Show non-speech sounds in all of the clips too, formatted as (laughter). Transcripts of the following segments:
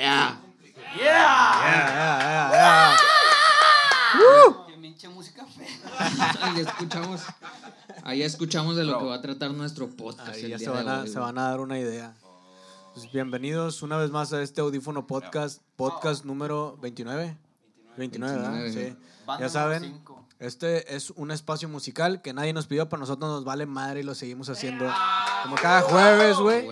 Yeah. Yeah, yeah, yeah. Qué pinche música fea. (laughs) Ahí escuchamos, ahí escuchamos de lo que va a tratar nuestro podcast. Ahí el ya día se van, de a, hoy, se van a dar una idea. Pues bienvenidos una vez más a este audífono podcast, podcast número 29. 29, ¿verdad? 29. Sí. Banda Ya saben, este es un espacio musical que nadie nos pidió, para nosotros nos vale madre y lo seguimos haciendo como cada jueves. Güey,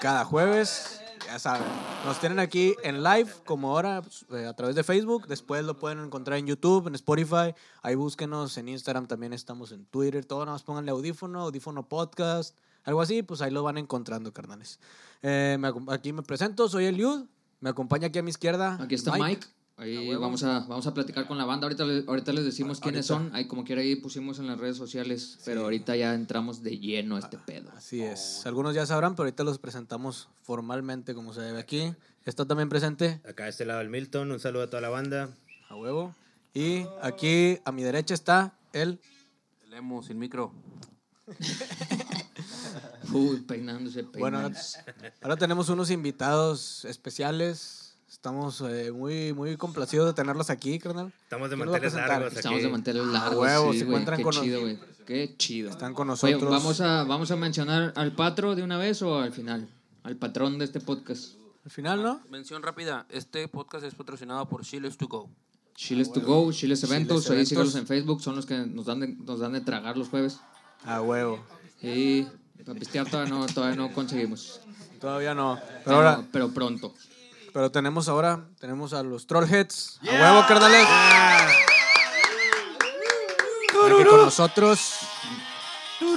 Cada jueves, ya saben. Nos tienen aquí en live, como ahora, pues, eh, a través de Facebook. Después lo pueden encontrar en YouTube, en Spotify. Ahí búsquenos en Instagram, también estamos en Twitter. Todo nada más pónganle audífono, audífono podcast, algo así, pues ahí lo van encontrando, carnales. Eh, me aquí me presento, soy Eliud. Me acompaña aquí a mi izquierda. Aquí está Mike. Ahí vamos a, vamos a platicar con la banda. Ahorita, le- ahorita les decimos quiénes son. Ahí como quiera ahí pusimos en las redes sociales. Pero ahorita ya entramos de lleno a este pedo. Así es. Algunos ya sabrán, pero ahorita los presentamos formalmente como se debe aquí. Está también presente Acá a este lado el Milton, un saludo a toda la banda. a huevo. Y aquí a mi derecha está el El emo sin micro. (laughs) Uy, peinándose, Bueno, ahora, peinándose. ahora tenemos unos invitados especiales. Estamos eh, muy, muy complacidos de tenerlos aquí, carnal. Estamos de ¿Quién nos va a manteles largos Estamos aquí. de manteles largos. huevo, sí, se encuentran Qué con chido, güey. Qué chido. Están con Oye, nosotros. ¿vamos a, ¿vamos a mencionar al patro de una vez o al final? Al patrón de este podcast. Al final, ¿no? Mención rápida. Este podcast es patrocinado por Chiles to Go. Chiles to go, Chiles Eventos, ahí Eventos. sígalos en Facebook, son los que nos dan de, nos dan de tragar los jueves. A huevo. Y para pistear todavía no, todavía no conseguimos. Todavía no. Pero Pero, ahora, pero pronto. Pero tenemos ahora, tenemos a los Trollheads. A huevo, carnales. Aquí con nosotros. (laughs)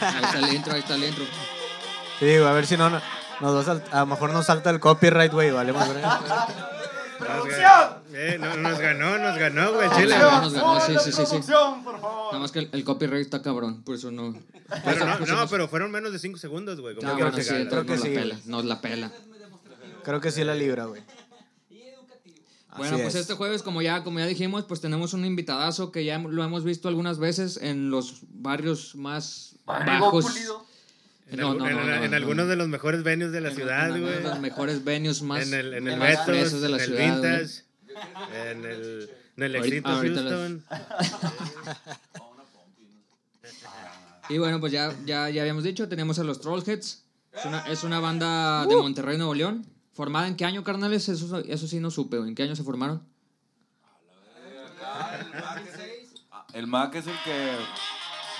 Ahí está el intro, ahí está el intro. Sí, a ver si no, no- nos va a, a lo mejor nos salta el copyright, güey. Vale, Nos (laughs) ga- Eh, no, nos ganó, nos ganó, güey, Chile. Ya nos ganó, sí, sí, sí, sí. Nada más que el, el copyright está cabrón, por eso no. Pero no, no, pero fueron menos de 5 segundos, güey. como Ah, bueno, sí, Creo nos que la sí, pela, nos la pela. Creo que sí la libra, güey. Bueno, Así pues es. este jueves, como ya, como ya dijimos, pues tenemos un invitadazo que ya lo hemos visto algunas veces en los barrios más bajos. pulido. En, No, no, en- no, no, en no. algunos de los mejores venues de la En- ciudad, en, güey. en los mejores venues más En el, en el fresos de la en el ciudad, güey. Vintage, en el, en el Ahorita- Éxito ahorita los- Houston. Y bueno, pues ya, ya, ya habíamos dicho, tenemos a los Trollheads. Es una, es una banda de Monterrey, Nuevo León. ¿Formada en qué año, carnales? Eso, eso sí no supe. ¿En qué año se formaron? El Mac es el que.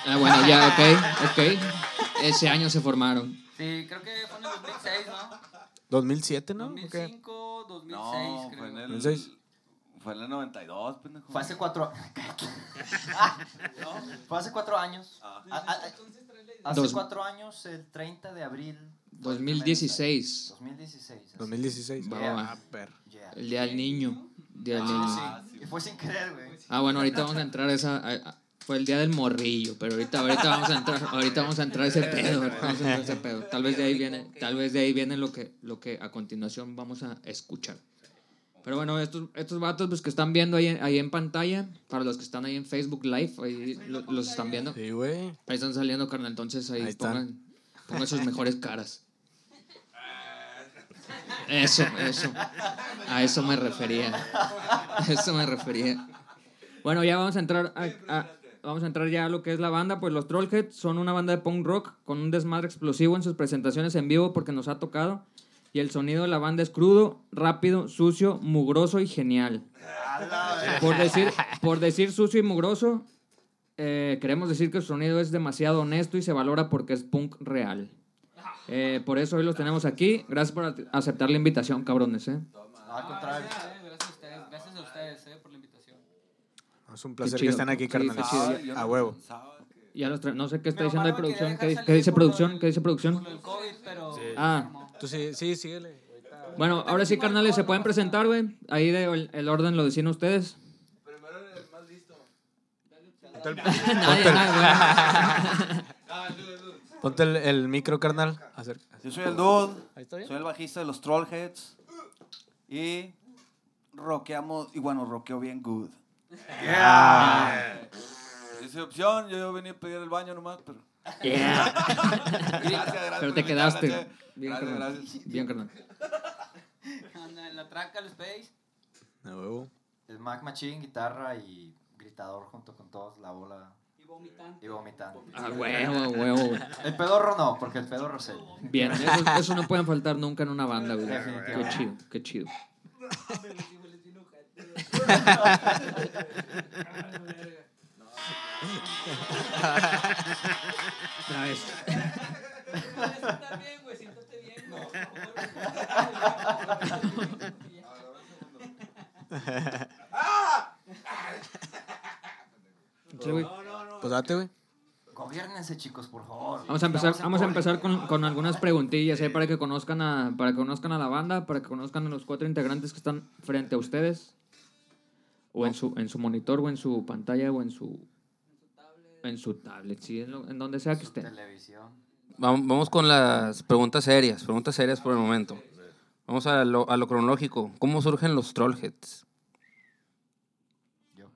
Ah, bueno, ya, ok, ok. Ese año se formaron. Sí, creo que fue en el 2006, ¿no? 2007, ¿no? ¿O qué? 2005, 2006, No, creo. fue en el. 2006. Fue en el 92, pendejo. Fue hace cuatro (laughs) (laughs) Fue hace cuatro años. A- a- a- hace Dos- cuatro años, el 30 de abril. fue el 2016. 2016. así. 2016. Va, Yeah. Ah. Yeah. El día del niño. Día del niño. Sí, y fue sin querer, güey. Ah, bueno, ahorita vamos a entrar a esa. a- a- fue el día del morrillo, pero ahorita, ahorita vamos a entrar, ahorita vamos a entrar a ese (laughs) pedo, vamos a entrar a ese pedo. Tal vez de ahí viene, tal vez de ahí viene lo que, lo que a continuación vamos a escuchar. Pero bueno, estos, estos vatos pues, que están viendo ahí, en- ahí en pantalla, para los que están ahí en Facebook Live, ahí lo- los están viendo. Sí, güey. Ahí están saliendo, carnal. Entonces ahí, Ahí pongan, pongan sus mejores caras. (laughs) Eso, eso. A eso me refería. A eso me refería. Bueno, ya vamos a entrar a, a- vamos a entrar ya a lo que es la banda. Pues los Trollheads son una banda de punk rock con un desmadre explosivo en sus presentaciones en vivo porque nos ha tocado. Y el sonido de la banda es crudo, rápido, sucio, mugroso y genial. Por decir, por decir sucio y mugroso, eh, queremos decir que su sonido es demasiado honesto y se valora porque es punk real. Eh, por eso hoy los tenemos aquí. Gracias por aceptar la invitación, cabrones. ¿eh? Contrario. Gracias a ustedes, gracias a ustedes eh, por la invitación. Es un placer chido, que estén aquí, sí, carnales. Ah, no A huevo. Ya los no sé qué está diciendo me producción. ¿Qué, qué dice producción? ¿Qué dice producción? del COVID, pero. Ah, Tú sí, sí, síguele. bueno, ahora sí, carnales, se pueden presentar, güey. Ahí de, el, el orden lo decían ustedes. Nadie, nadie. (laughs) Ponte el, el micro, carnal. Yo soy el Dude. Ahí está bien. Soy el bajista de los Trollheads. Y rockeamos. Y bueno, rockeo bien good. Ah. Esa opción, yo venía a pedir el baño nomás, pero. Yeah. (laughs) Gracias, gracias. Pero te quedaste. Bien, Gracias, carnal. gracias. Bien, carnal. Anda en la traca, el Space. A huevo. El Mac Machine, guitarra y gritador junto con todos, la bola Y vomitante. y vomitando. A huevo, a huevo. güey. El pedorro no, porque el pedorro él. Bien, eso, eso no pueden faltar nunca en una banda, güey. Qué chido, qué chido. (laughs) (laughs) Otra vez. Güey, siéntate bien. No, Sí, güey. Pues date, güey. Gobiernense, chicos, por favor. Vamos a empezar, vamos a empezar con, con algunas preguntillas ¿eh? para que conozcan a, para que conozcan a la banda, para que conozcan a los cuatro integrantes que están frente a ustedes. O en su, en su monitor, o en su pantalla, o en su en su tablet, sí, en, lo- en donde sea que estén. Televisión. Vam- Vamos con las preguntas serias, preguntas serias por el momento. Vamos a lo, a lo cronológico. ¿Cómo surgen los Trollheads? Yo.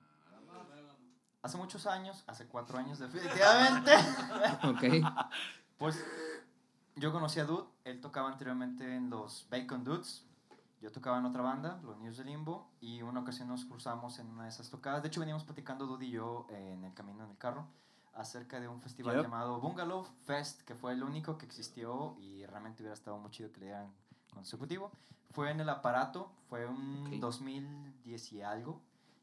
Hace muchos años, hace cuatro años (laughs) definitivamente, Ok. pues yo conocí a Dude, él tocaba anteriormente en los Bacon Dudes, yo tocaba en otra banda, los News de Limbo, y una ocasión nos cruzamos en una de esas tocadas, de hecho veníamos platicando Dude y yo eh, en el camino en el carro, acerca de un festival Yep. llamado Bungalow Fest, que fue el único que existió y realmente hubiera estado muy chido que le dieran consecutivo. Fue en el aparato, fue un Ok. 2010 y algo.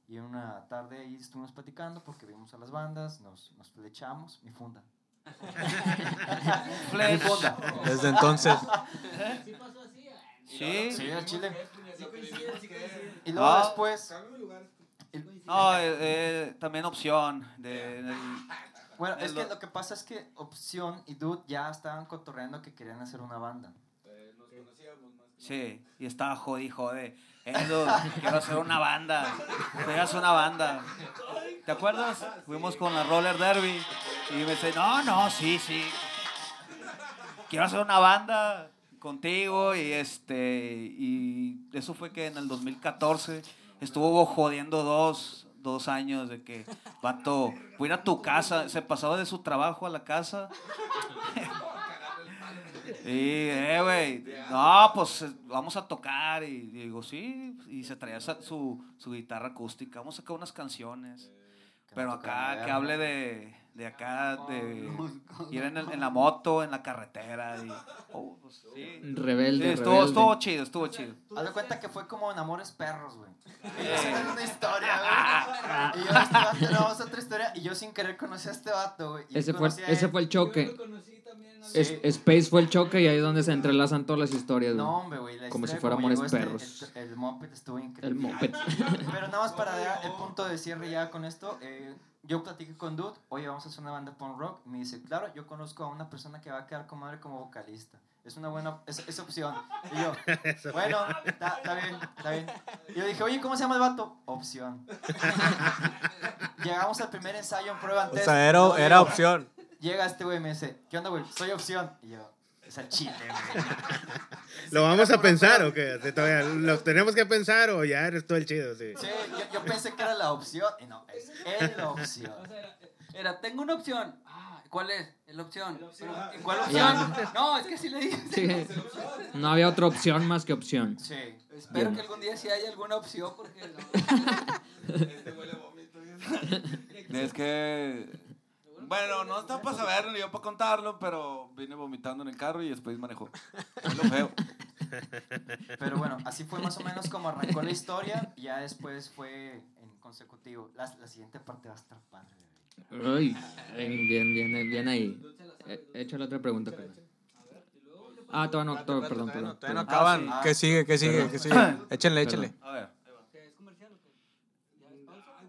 Y una tarde ahí estuvimos platicando porque vimos a las bandas, nos, nos flechamos, mi funda. (laughs) mi funda. Desde entonces. Sí. Sí, al chile. Y luego Ah. después, No, eh, eh, también opción. De, bueno, es que lo- que pasa es que Opción y Dude ya estaban cotorreando que querían hacer una banda. sí, y estaba jodi, jode. Eh, dude, quiero hacer una banda. Quiero hacer una banda. ¿Te acuerdas? Fuimos con la Roller Derby. Y me dice, no, no, sí, sí. Quiero hacer una banda contigo. Y este y eso fue que en el 2014 estuvo jodiendo dos, dos años de que, vato, voy a tu casa. Se pasaba de su trabajo a la casa. (laughs) Y, eh, güey, no, pues eh, vamos a tocar. Y digo, sí. Y se traía su, su guitarra acústica. Vamos a sacar unas canciones. Pero acá, que hable de, de acá, de ir en, el- en la moto, en la carretera. Y, oh, pues, sí. Rebelde, Sí, estuvo, rebelde. estuvo chido, estuvo chido. Haz de cuenta que fue como en Amores Perros, güey. Y yo sé una historia, güey. Y yo, este vato, no, a otra historia. Y yo sin querer conocí a este vato, güey. Ese fue, ese fue el choque. Yo lo conocí también. ¿no? Es- Sí. Space fue el choque y ahí es donde se entrelazan todas las historias. güey. No, hombre, güey. la Como si fuera como Amores llegó este- Perros. el, el moped estuvo el increíble. moped. Pero nada más para dar el (laughs) punto de cierre ya con esto. eh, yo platiqué con Dude, oye, vamos a hacer una banda punk rock. Y me dice, claro, yo conozco a una persona que va a quedar como madre como vocalista. Es una buena, es, es opción. Y yo, (laughs) bueno, está bien, está bien. Y yo dije, oye, ¿cómo se llama el vato? Opción. (laughs) Llegamos al primer ensayo en prueba O antes. sea, era, era opción. Llega este güey y me dice, ¿qué onda, güey? Soy opción. Y yo, es al chile, güey. (laughs) ¿Lo vamos a pensar o qué? ¿Te- todavía ¿Lo tenemos que pensar o ya eres todo el chido? Sí. Sí, yo, yo pensé que era la opción. Y no, es la (laughs) opción. O sea, era, era, tengo una opción. Ah, ¿cuál es? Es la opción. Pero, ¿y ¿Cuál Ya. opción? No, es que sí le dije. Sí. No había otra opción más que opción. Sí. Espero Bien. que algún día sí haya alguna opción porque no. (laughs) Es que. Bueno, no está para saberlo ni yo para contarlo, pero vine vomitando en el carro y después manejó. Es lo feo. Pero bueno, así fue más o menos como arrancó la historia. Y ya después fue en consecutivo. La, la siguiente parte va a estar padre. Ay, bien, bien, bien, bien ahí. Eh, Échale otra pregunta. Ah, todavía no, todavía- perdón, perdón. Todavía no perdón. acaban. Ah. ¿Qué sigue? ¿Qué sigue? ¿Qué sigue? (coughs) Échenle, échenle. A ver.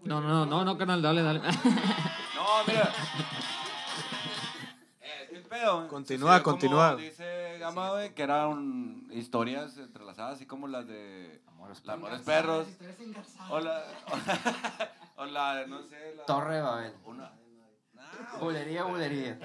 No, no, no, no, carnal, dale, dale. (laughs) No, mira. (laughs) Eh, ¿Qué pedo? Continúa, continúa. Dice Gama, güey, que eran historias entrelazadas, así como las de Amores Perros. O la, (laughs) o la, no sé, la... Torre de Babel. Una... Bulería, bulería.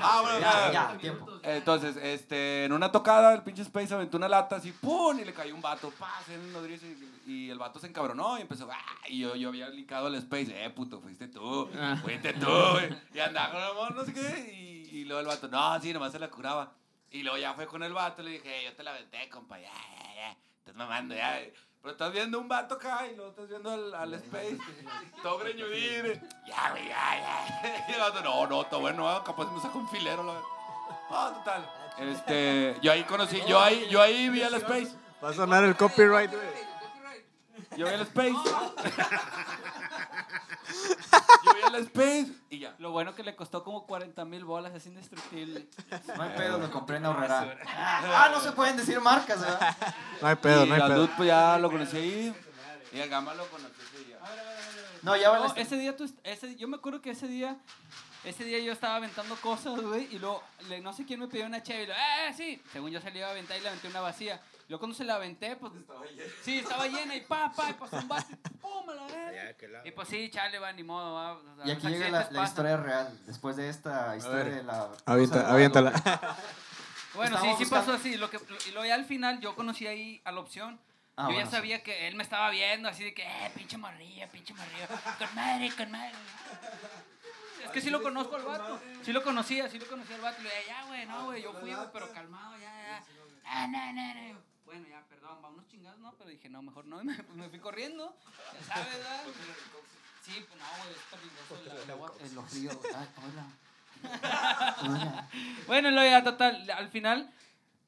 Ah, bueno, Ya, ya. ya, tiempo. Entonces, este, en una tocada, el pinche Space aventó una lata así, ¡pum! Y le cayó un vato, ¡paz! En el nodrizo y, y el vato se encabronó y empezó, ah, y yo, yo había licado al Space, eh, puto, fuiste tú, Ah. fuiste tú, güey. Y andaba con el amor, no sé qué, y, y luego el vato, no, sí, nomás se la curaba. Y luego ya fue con el vato, le dije, yo te la aventé, compa, ya, ya, ya, estás mamando, ya. Pero estás viendo un vato acá y luego estás viendo al, al Space, (laughs) todo greñudín, ya, güey, ya, ya. (laughs) Y el vato, no, no, todo bueno, ah, capaz me saca un filero, la verdad. Ah, total. Este, yo ahí conocí, yo ahí, yo ahí vi al Space. Va a sonar el copyright, güey. Yo vi al Space. (laughs) Yo vi al Space y ya. Lo bueno que le costó como 40 mil bolas, es indestructible. No hay pedo, lo compré en Aurrera. (laughs) Ah, no se pueden decir marcas, ¿verdad? No hay pedo, y no hay pedo. Dude, pues ya lo conocí ahí. Y al Gama lo conocí ese día. No, ya No, vale. ese día tú, ese, yo me acuerdo que ese día, ese día yo estaba aventando cosas, güey, y luego, le- no sé quién me pidió una cheve, y lo, eh, sí, según yo se le iba a aventar y le aventé una vacía. Y luego cuando se la aventé, pues, sí, estaba llena, y pa, pa, y pasó un vaso, y (laughs) pum, a la verga. Ya, que la- Y pues sí, chale, va, ni modo, va. o sea, Y aquí llega la, la historia real. Después de esta historia ver, de la. Avienta, aviéntala. (laughs) Bueno, sí, sí pasó así. Lo que, lo- y luego ya al final yo conocí ahí a la opción. Ah, yo bueno, ya sí. sabía que él me estaba viendo así de que, eh, pinche morrilla, pinche morrilla. Con madre, con madre. Es que sí lo conozco al vato. Sí lo conocía, sí lo conocía al vato. Y le dije, ya, güey, no, güey, yo fui, güey, pero calmado, ya, ya. Ah, no, no, no. Bueno, ya, perdón, va unos chingados, ¿no? Pero dije, no, mejor no. Y (laughs) me, pues me fui corriendo. Ya sabes, ¿verdad? Sí, pues no, güey, es peligroso el, el agua, en los ríos. Ay, hola. Hola. Bueno, luego ya, total, al final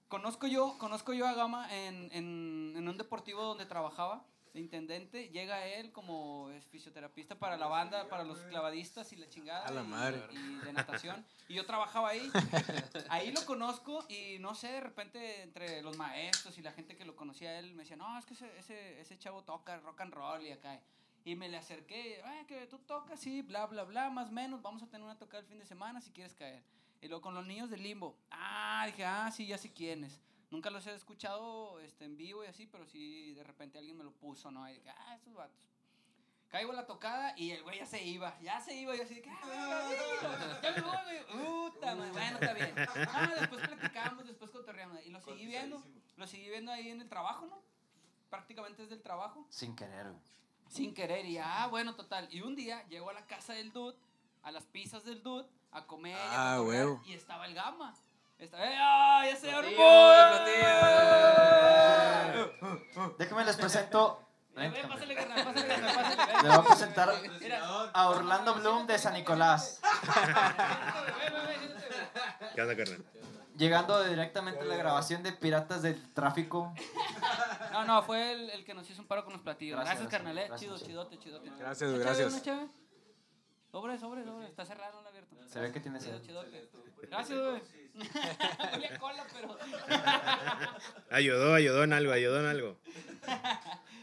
conozco yo, conozco yo a Gama en, en, en un deportivo donde trabajaba intendente. Llega él como es fisioterapista para la banda, para los clavadistas y la chingada. A la y- madre. Y de natación. Y yo trabajaba ahí. (laughs) Ahí lo conozco y no sé, de repente entre los maestros y la gente que lo conocía él me decía, no, es que ese, ese, ese chavo toca rock and roll y acá. Y me le acerqué, "Ah, que tú tocas, sí, bla, bla, bla, más o menos, vamos a tener una tocada el fin de semana si quieres caer. Y luego con los niños del limbo, ah, dije, ah, sí, ya sé quiénes. Nunca los he escuchado este, en vivo y así, pero sí, de repente alguien me lo puso, ¿no? Y dije, ah, esos vatos. Caigo a la tocada y el güey ya se iba, ya se iba, y yo así ah, güey, ya me voy, güey, puta, madre, bueno, está bien. Ah, después platicamos, después cotorreamos, y lo seguí viendo, lo seguí viendo ahí en el trabajo, ¿no? Prácticamente desde el trabajo Sin querer, güey. sin querer y ah, bueno, total. Y un día llego a la casa del dude, a las pizzas del dude, a comer a Ah, cotorrear, huevo. y estaba el gama. Estaba, ¡eh, ah, ya se armó! Déjenme les presento. Ve, Pásale, carnal, pásale, carnal, pásale. ve. Le voy a presentar a Orlando Bloom de San Nicolás. ¿Qué onda, carnal? Llegando directamente a la grabación de Piratas del Tráfico. No, no, fue el, el que nos hizo un paro con los platillos. Gracias, Gracias, carnal, eh. gracias, Chido, chido. chidote, chidote. Gracias, ¿Una gracias. cheve? Sobre, sobre, sobre. Está cerrado, no abierto. Se ve que tiene sed. Gracias, güey. (laughs) Huele cola, pero... (laughs) Ayudó, ayudó en algo, ayudó en algo.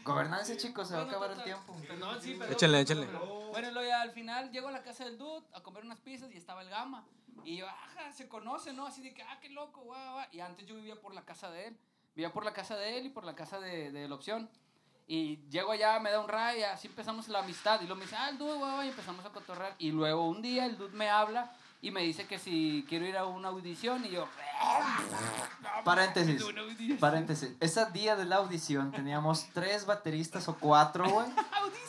Gobernanza, chicos, se va a acabar el tiempo. Perdón, sí, perdón. Échale, échale. Bueno, luego ya al final llego a la casa del dude a comer unas pizzas y estaba el gama. Y yo, ajá, se conoce, ¿no? Así de que, ah, qué loco, guau, guau. Y antes yo vivía por la casa de él. Vivía por la casa de él y por la casa de, de la opción. Y llego allá, me da un ray, así empezamos la amistad. Y luego me dice, ah, el dude, guau, guau, y empezamos a cotorrear. Y luego un día el dude me habla y me dice que si quiero ir a una audición. Y yo, (laughs) Paréntesis. Paréntesis. Ese día de la audición teníamos tres bateristas o cuatro, güey. (laughs)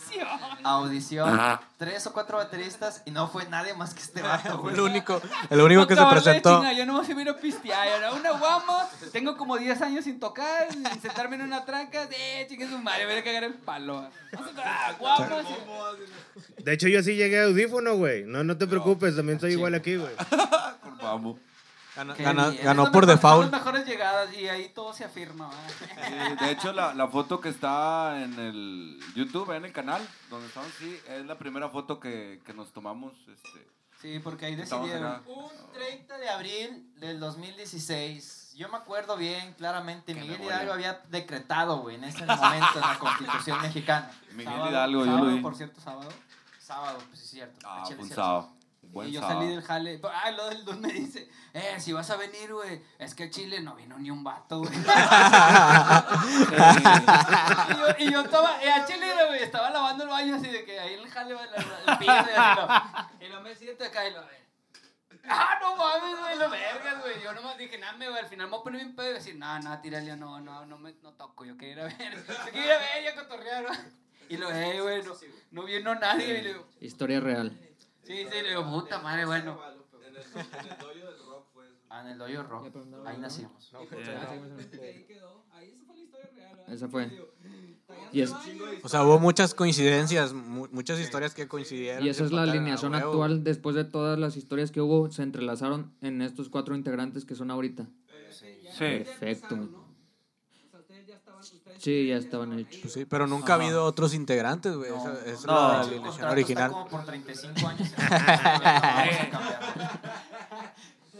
Audición. Tres o cuatro bateristas y no fue nadie más que este vato, (laughs) güey. el único, el único que se presentó. yo no me a pistear, era una guama, tengo como 10 años sin tocar, sin sentarme en una tranca, eh, chingue su madre, voy a cagar el palo. Ah, guamas. De hecho, yo sí llegué a audífono, güey. No, no te preocupes, también soy igual aquí, güey. Vamos. Ganó, ganó- ganó por mejor- Son default. las mejores llegadas y ahí todo se afirma. Sí, de hecho, la, la foto que está en el YouTube, en el canal, donde estamos, sí, es la primera foto que, que nos tomamos. Este, Sí, porque ahí decidieron. Un 30 de abril del 2016. Yo me acuerdo bien, claramente. Qué Miguel. Hidalgo había decretado, güey, en ese momento en la Constitución mexicana. Miguel Sábado, Hidalgo, yo sábado, lo vi. Por cierto, sábado. Sábado, pues sí, es cierto. Ah, un sábado. Buen y yo sábado. salí del jale. Ah, lo del don me dice, eh, si vas a venir, güey, es que a Chile no vino ni un vato, güey. (laughs) y, yo, y yo estaba, eh, a Chile, güey, estaba lavando el baño así de que ahí en el jale, güey, el piso y lo, y lo me siento acá y lo, eh. Ah, no mames, güey, lo vergas, güey. Yo nomás dije, nada, güey, al final me voy a poner bien pedo y decir, no, no, tírale, no, no, no, me, no toco, yo quería ir a ver, yo quería ir a ver, ya cotorrear, güey. Y lo, eh, güey, no, no vino nadie, y le digo, Historia real. Sí, sí, le digo, puta madre, bueno. Ah, en el doyo rock. Ahí nacimos. Ahí quedó, ahí esa fue la historia real, ¿verdad? Esa fue. Y, es, O sea, hubo muchas coincidencias, mu- muchas historias que coincidieron. y esa es la alineación actual. Después de todas las historias que hubo, se entrelazaron en estos cuatro integrantes que son ahorita. Sí. Perfecto. güey. O sea, ustedes ya estaban, ustedes Sí, ya estaban hechos. Pues sí, pero nunca ha habido otros integrantes, güey. No, Esa, esa es no. la alineación original. Está como por 35 años. (laughs)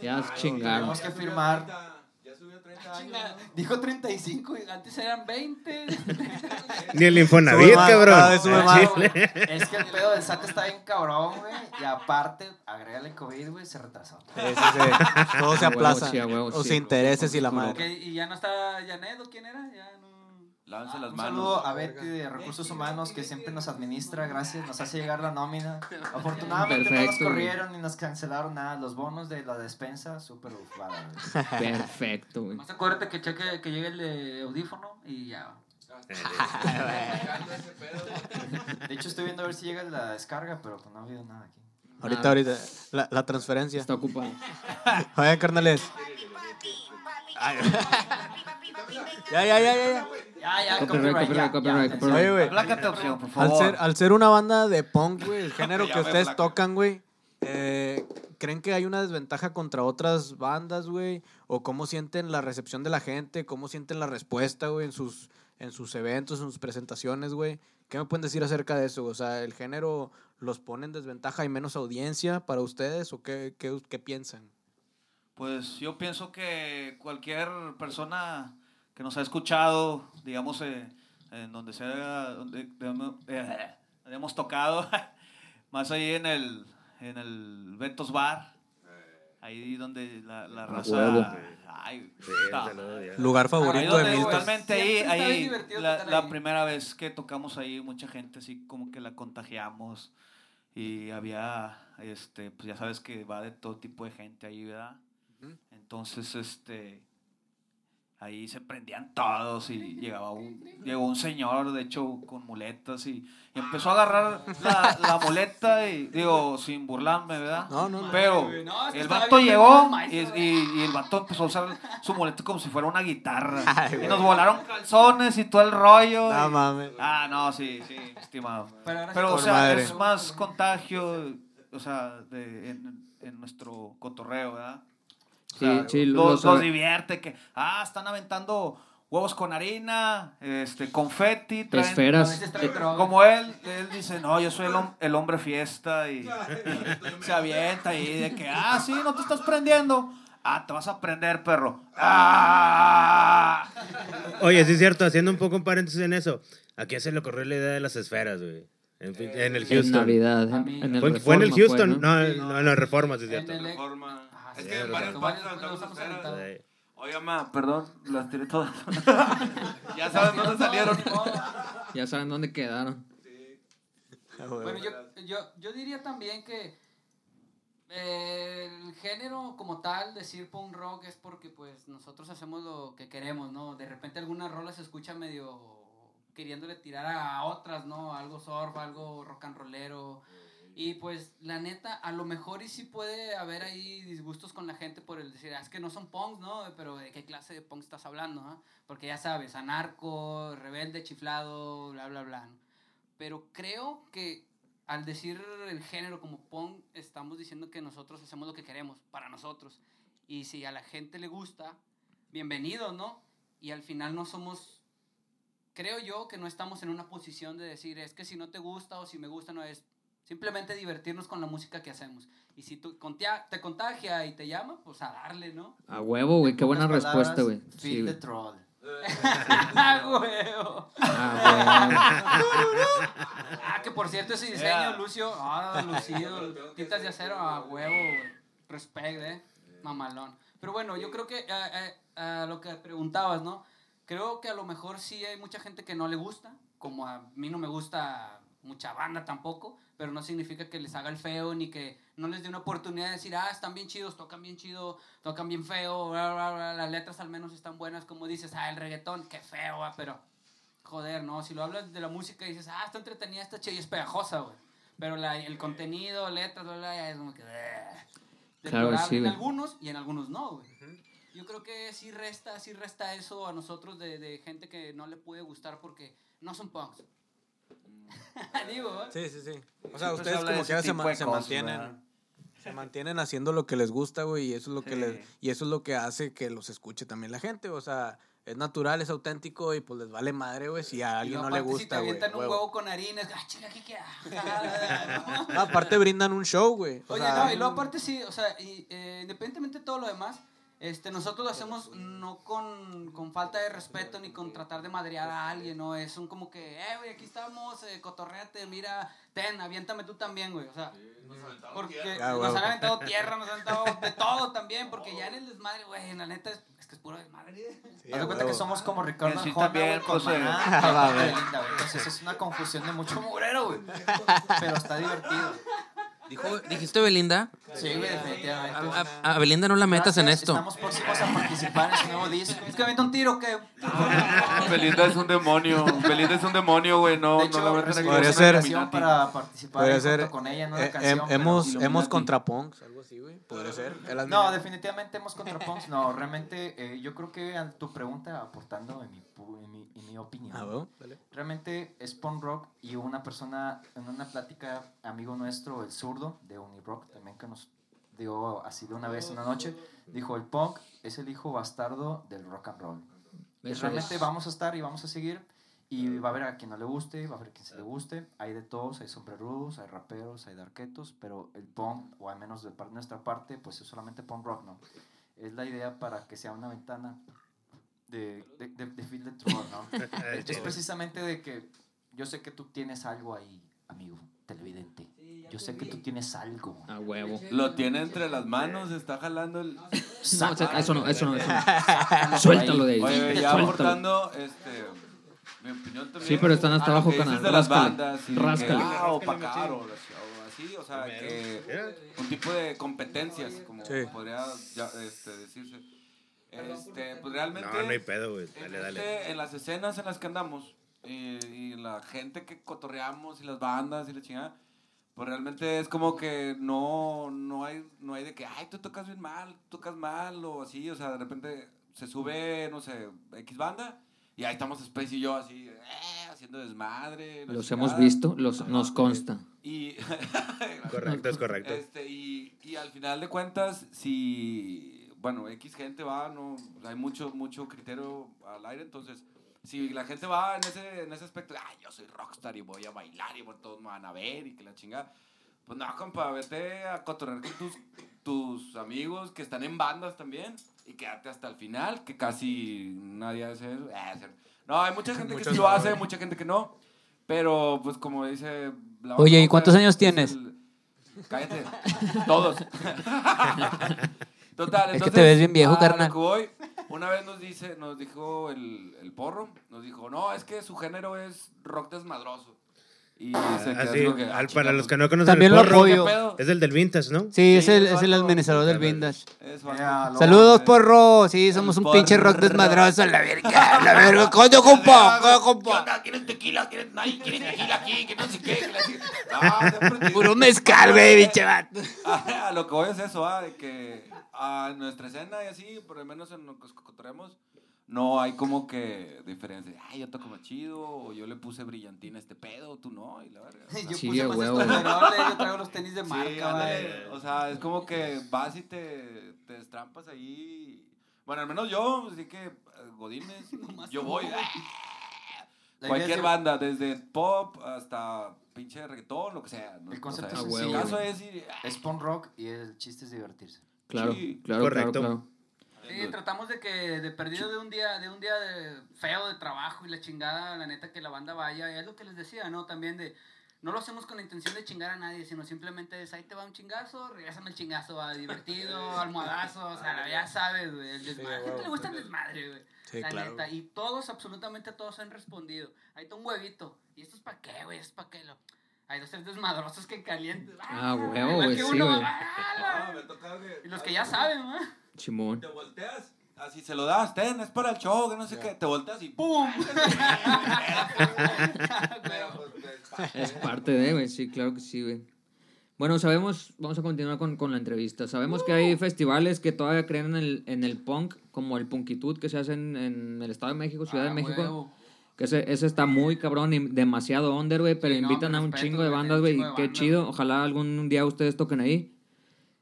Ya se chingaron. Tenemos que firmar. Chinga, dijo 35 y antes eran 20. (laughs) Ni el Infonavit, cabrón. sube más. (laughs) Es que el pedo del SAT está bien cabrón, güey. Y aparte, agrégale COVID, güey, se retrasó. Sí, sí, sí. Todo se aplaza. sí, a huevo, Los sí. intereses y la madre. y ya no está Janet, ¿o quién era? Ya no. Lávense las Un manos. saludo a Betty de Recursos Humanos que siempre nos administra, gracias, nos hace llegar la nómina. Afortunadamente no nos corrieron ni nos cancelaron nada. Los bonos de la despensa, súper ufada. Perfecto, güey. Más acuérdate que cheque que llegue el de audífono y ya. De hecho, estoy viendo a ver si llega la descarga, pero pues no ha habido nada aquí. Ahorita, ahorita. La, la transferencia. Está ocupado. Oye, carnales. Ay. ya, ya, ya, ya, ya. Ya, ya, Copyright, copyright, ya, copyright, copyright, ya. copyright. Oye, güey. Aplácate opción, por Al favor. ser, al ser una banda de punk, güey, el (laughs) género que ustedes tocan, güey, eh, ¿creen que hay una desventaja contra otras bandas, güey? ¿O cómo sienten la recepción de la gente? ¿Cómo sienten la respuesta, güey, en sus, en sus eventos, en sus presentaciones, güey? ¿Qué me pueden decir acerca de eso? O sea, ¿el género los pone en desventaja? ¿Hay menos audiencia para ustedes? ¿O qué, qué, qué piensan? Pues yo pienso que cualquier persona que nos ha escuchado, digamos, eh, en donde sea, donde, donde, eh, hemos tocado, (laughs) más ahí en el, en el Betos Bar, ahí donde la, la raza... huevo. Ay, Sí. Lugar Ahí favorito donde de Milton. totalmente ahí, ahí la, la ahí. primera vez que tocamos ahí, mucha gente así como que la contagiamos y había, este, pues ya sabes que va de todo tipo de gente ahí, ¿verdad? Entonces, este, ahí se prendían todos y llegaba un, llegó un señor, de hecho, con muletas y, y empezó a agarrar la, la muleta y, digo, sin burlarme, ¿verdad? No, no, no. Pero No, es que el vato llegó y, y- y el vato empezó a usar su muleta como si fuera una guitarra. (laughs) Ay, y nos volaron calzones y todo el rollo. No y- mames. Ah, no, sí, sí, estimado. Pero o sea, madre. es más contagio, o sea, de, en, en nuestro cotorreo, ¿verdad? O Sí, sea, sí, los, los- los divierte que, ah, están aventando huevos con harina, este, confeti, traen- Esferas. como él, él dice, no, yo soy el, hom- el hombre fiesta y, (laughs) (laughs) se avienta y de que, ah, sí, no te estás prendiendo. Ah, te vas a prender, perro. Ah. Oye, sí es cierto, haciendo un poco un paréntesis en eso. ¿A quién se le ocurrió la idea de las esferas, güey? En, en el En Houston. Navidad. En, mí- en el ¿Fue, fue en el Reforma Houston? fue, ¿no? no, no, en la Reforma, sí es En cierto. el- Forma. Ah, Es que en Varios- partes varios aventamos esferas. Oye, ma, perdón, las tiré todas. (laughs) ya sabes dónde salieron. (laughs) Ya saben dónde quedaron. Bueno, yo, yo, yo diría también que el género como tal, decir punk rock, es porque pues nosotros hacemos lo que queremos, ¿no? De repente alguna rola se escucha medio queriéndole tirar a otras, ¿no? Algo surf, algo rock and rollero. Y pues la neta, a lo mejor y sí puede haber ahí disgustos con la gente por el decir, "Ah, es que no son punks, ¿no? Pero ¿de qué clase de punk estás hablando? ah?" Porque ya sabes, anarco, rebelde, chiflado, bla, bla, bla. ¿no? Pero creo que al decir el género como punk, estamos diciendo que nosotros hacemos lo que queremos para nosotros. Y si a la gente le gusta, bienvenido, ¿no? Y al final no somos, creo yo que no estamos en una posición de decir, es que si no te gusta o si me gusta, no es simplemente divertirnos con la música que hacemos. Y si tú contia- te contagia y te llama, pues a darle, ¿no? A huevo, güey. Qué buena respuesta, güey. Sí, the troll. (laughs) ¡Ah, huevo! Ah, Ah, que por cierto ese diseño, Yeah. Lucio, ah, lucido, tintas de acero a huevo, güey. Respect, eh, mamalón. Pero bueno, yo creo que eh, eh, a lo que preguntabas, ¿no? Creo que a lo mejor sí hay mucha gente que no le gusta, como a mí no me gusta mucha banda tampoco, pero no significa que les haga el feo ni que no les dé una oportunidad de decir, ah, están bien chidos, tocan bien chido, tocan bien feo, bla, bla, bla, las letras al menos están buenas, como dices, ah, el reggaetón, qué feo, ah, pero joder, ¿no? Si lo hablas de la música y dices, ah, está entretenida, está chida y es pegajosa, güey. Pero la- el contenido, letras, bla, bla, ya es como que... Claro, sí, en algunos y en algunos no, güey. Yo creo que sí resta, sí resta eso a nosotros de, de gente que no le puede gustar porque no son punks. (laughs) Digo. Sí, sí, sí. O sea, Siempre se ustedes como quiera se, tipo ma- de se cosas, mantienen. ¿verdad? Se mantienen haciendo lo que les gusta, güey, y eso es lo que Sí. les, y eso es lo que hace que los escuche también la gente, o sea, es natural, es auténtico y pues les vale madre, güey, si a alguien no le si te gusta, güey. avientan un huevo. huevo con harina, es, ah, chinga, ¿qué queda? No, aparte brindan un show, güey. o Oye, sea, no, y luego aparte sí, o sea, y, eh, independientemente de todo lo demás, este, nosotros lo hacemos no con, con falta de respeto ni con tratar de madrear a alguien, ¿no? Es un como que, eh, güey, aquí estamos, eh, cotorreate, mira, ten, aviéntame tú también, güey, o sea, porque Ah, nos huevo. han aventado tierra, nos han aventado (laughs) de todo también, porque ya en el desmadre, güey, la neta es, es que es puro desmadre. sí, Haz de cuenta que somos como Ricardo Sí, Arjona, también, güey, con. Maná, (laughs) Ah. Entonces es una confusión de mucho mugrero, güey. (laughs) Pero está divertido. Dijo, ¿Dijiste Belinda? Sí, güey, definitivamente. A, a- a Belinda no la metas en esto. Estamos próximos a participar en su nuevo disco. Es que avienta un tiro, ¿qué? (laughs) Belinda es un demonio. Belinda es un demonio, güey. No, de no hecho, la metan aquí. recibimos Podría ser- para participar Podría ser, con ella una eh, canción. pero- hemos, hemos contra punks, algo así, güey. Podría ser. No, definitivamente hemos contra punks. No, realmente eh, yo creo que a tu pregunta, aportando en mi, en mi, en mi opinión, Ah, huevo, dale. realmente es punk rock y una persona en una plática, amigo nuestro, el zurdo de Unirock, también que nos dio así de una vez en una noche, dijo, el punk es el hijo bastardo del rock and roll. Y realmente es. vamos a estar y vamos a seguir y va a haber a quien no le guste, va a haber a quien se le guste. Hay de todos, hay sombrerudos, hay raperos, hay darquetos, pero el punk, o al menos de nuestra parte, pues es solamente punk rock, ¿no? Es la idea para que sea una ventana de, de, de, de Feel the Truth, ¿no? (laughs) es precisamente de que yo sé que tú tienes algo ahí, amigo televidente. Yo sé que tú tienes algo. A huevo. Lo tiene entre las manos, está jalando el. No, o sea, eso no, eso no, eso no. (laughs) Suéltalo de ahí. Oye, ya Suéltalo. aportando, este. Mi opinión también. Sí, pero están hasta a lo abajo, carnal. de las bandas. que, Ráscale. ah, o, o así, o sea, que. Un tipo de competencias, como Sí. podría ya, este, decirse. Este, pues realmente. No, no hay pedo, güey. Dale, dale. Realmente, En las escenas en las que andamos y, y la gente que cotorreamos y las bandas y la chingada, pues realmente es como que no, no, hay, no hay de que, ay, tú tocas bien mal, tú tocas mal o así, o sea, de repente se sube, no sé, X banda y ahí estamos Space y yo así, eh, haciendo desmadre. Los chingada. hemos visto, los, Ajá, nos consta. Y, (laughs) Correcto, es correcto. este, y, y al final de cuentas, si, bueno, X gente va, no, hay mucho, mucho criterio al aire, entonces, si la gente va en ese, en ese aspecto, ay, yo soy rockstar y voy a bailar y bueno, todos me van a ver y que la chingada, pues no, compa, vete a cotorrear con tus, tus amigos que están en bandas también y quédate hasta el final, que casi nadie hace eso. Eh, no, hay mucha gente que sí lo hace, mucha gente que no, pero pues como dice... la Oye, ¿y cuántos años es tienes? el- Cállate. Todos. (laughs) Total, Es que entonces, te ves bien viejo, carnal. voy, una vez nos dice, nos dijo el, el porro, nos dijo, no, es que su género es rock desmadroso. Y se quedó Así, que, ah, al- para los que no conocen También el lo porro, apoyo. ¿qué pedo? es el del Vintage, ¿no? Sí, es Sí, el, es es el administrador del. Vintage. Es lo- Saludos, porro. Sí, somos un porro. pinche rock desmadroso. La verga, la verga. Coño, compa, coño, ¿Qué compa. ¿Quieres tequila? ¿Quieres nadie? ¿Quieres tequila aquí? Que no sé qué. No, (laughs) Puro mezcal, güey, vato. (laughs) A lo que voy es eso, ah, de que a nuestra escena y así, por lo menos en lo que cotorreamos, no hay como que diferencia. Ay, yo toco más chido, o yo le puse brillantina a este pedo, tú no, y la verga. O sea, (laughs) Yo Sí, puse más huevo. yo traigo los tenis de marca, o sea, es como que vas y te, te destrampas ahí. Bueno, al menos yo, así que, eh, Godines, (laughs) yo voy. (laughs) La Cualquier banda, desde pop hasta pinche reggaetón, lo que sea. ¿no? El concepto O sea, es el caso es ir, Es punk rock y el chiste es divertirse. Claro, Sí, claro, correcto. claro, claro. Sí, tratamos de que de perdido de un día, de un día de feo de trabajo y la chingada, la neta que la banda vaya, es lo que les decía, ¿no? También de no lo hacemos con la intención de chingar a nadie, sino simplemente es ahí te va un chingazo, regrésame el chingazo, va divertido, (laughs) almohadazo, o sea, ya sabes, güey, el desmadre. a la gente le gusta el desmadre, güey. Sí, la claro. neta, y todos, absolutamente todos han respondido. Ahí está un huevito. ¿Y esto es para qué, güey? ¿Esto es para qué? Lo... Hay dos, tres desmadrosos que calientan. Ah, huevo, Igual güey, que sí, güey. ¡ah! que- Y los que ya saben, ¿no? Simón. Te volteas, así se lo das, ten, es para el show, que no sé qué. Te volteas y ¡pum! (laughs) Es parte de, güey, sí, claro que sí, güey. Bueno, sabemos, vamos a continuar con, con la entrevista. Sabemos que hay festivales que todavía creen en el, en el punk, como el Punkitud que se hace en, en el Estado de México, Ciudad de Ah, México. huevo. Que ese, ese está muy cabrón y demasiado under, güey, pero Sí, invitan a un respeto, chingo de bandas, güey, qué chido. Ojalá algún día ustedes toquen ahí.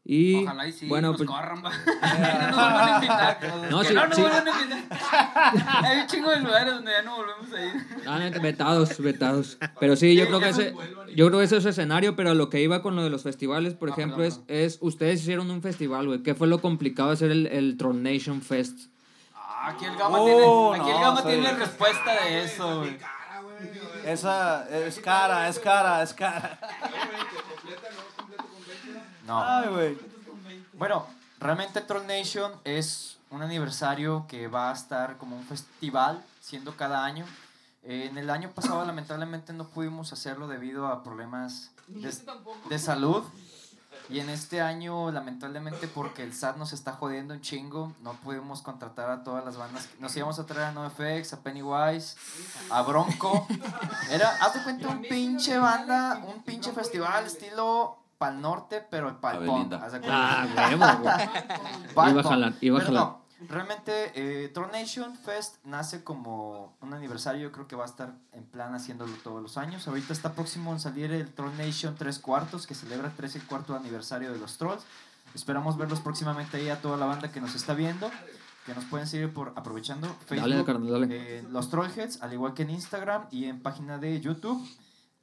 Y, Ojalá y sí, bueno, nos pues, corran, va. (laughs) (laughs) no nos vuelvan a invitar. (laughs) No, sí, no nos sí. vuelvan a invitar. Hay un chingo de lugares donde ya no volvemos a ir. Ah, neta, vetados, vetados. Pero sí, yo creo que ese, yo creo que ese es escenario, pero lo que iba con lo de los festivales, por Ah, ejemplo, perdón, es, es, ustedes hicieron un festival, güey. ¿Qué fue lo complicado de hacer el, el Tron Nation Fest? Ah, aquí el Gama, Oh, tiene, aquí el Gama soy- tiene la respuesta de eso, güey. Esa es cara, es cara, es cara. No. Ay, güey. Bueno, realmente Troll Nation es un aniversario que va a estar como un festival, siendo cada año. Eh, en el año pasado, lamentablemente, no pudimos hacerlo debido a problemas de, de salud. Y en este año, lamentablemente, porque el SAT nos está jodiendo un chingo, no pudimos contratar a todas las bandas. Nos íbamos a traer a NoFX, a Pennywise, a Bronco. Era, haz de cuenta, un pinche banda, un pinche festival estilo pal norte, pero pal A punk. Ah, (laughs) huevo, güey. Pal Iba a punk. jalar, iba a Pero jalar. no, realmente eh, Tron Nation Fest nace como un aniversario, yo creo que va a estar en plan haciéndolo todos los años. Ahorita está próximo en salir el Tron Nation 3 cuartos, que celebra el 13 y cuarto aniversario de los Trolls. Esperamos verlos próximamente ahí a toda la banda que nos está viendo, que nos pueden seguir por aprovechando Facebook, Dale, carnal, dale. eh, los Trollheads, al igual que en Instagram y en página de YouTube.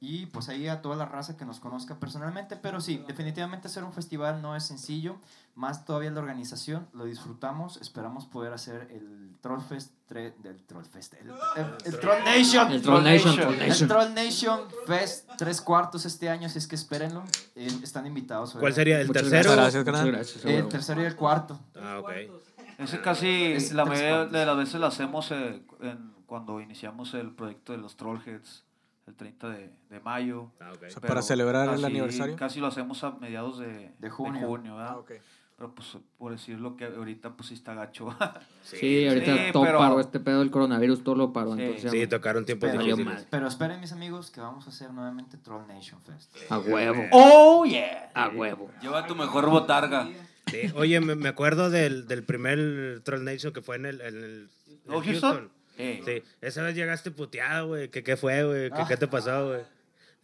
Y pues ahí a toda la raza que nos conozca personalmente. Pero sí, definitivamente hacer un festival no es sencillo. Más todavía la organización. Lo disfrutamos. Esperamos poder hacer el Trollfest. del Trollfest. El, el- el Troll Nation. El Troll Nation, Troll El Nation. Troll Nation Fest tres cuartos este año. Si es que espérenlo. Eh, están invitados. ¿Cuál sería el Muchas tercero? Gracias, gracias, El tercero y el cuarto. Ah, ok. Ese casi Es la mayoría de las veces lo hacemos eh, en- cuando iniciamos el proyecto de los Trollheads el 30 de, de mayo. Ah, ok. O sea, Pero para celebrar el casi- aniversario. Casi lo hacemos a mediados de, De junio. ¿verdad? Ah. Pero pues por decirlo que ahorita pues sí está gacho. (laughs) Sí, ahorita Sí, todo pero- paró este pedo del coronavirus, todo lo paró. Sí. entonces, Sí, tocaron tiempos Pero, difíciles. pero esperen, mis amigos, que vamos a hacer nuevamente Troll Nation Fest. a huevo, ¡Oh, yeah! a huevo. Lleva tu mejor botarga. Sí, Oye, me, me acuerdo del, del primer Troll Nation que fue en el, en el- en ¿Oh, Houston? Sí, esa vez llegaste puteado, güey. ¿Qué, ¿Qué fue, güey? ¿Qué, ¿Qué te pasó, güey?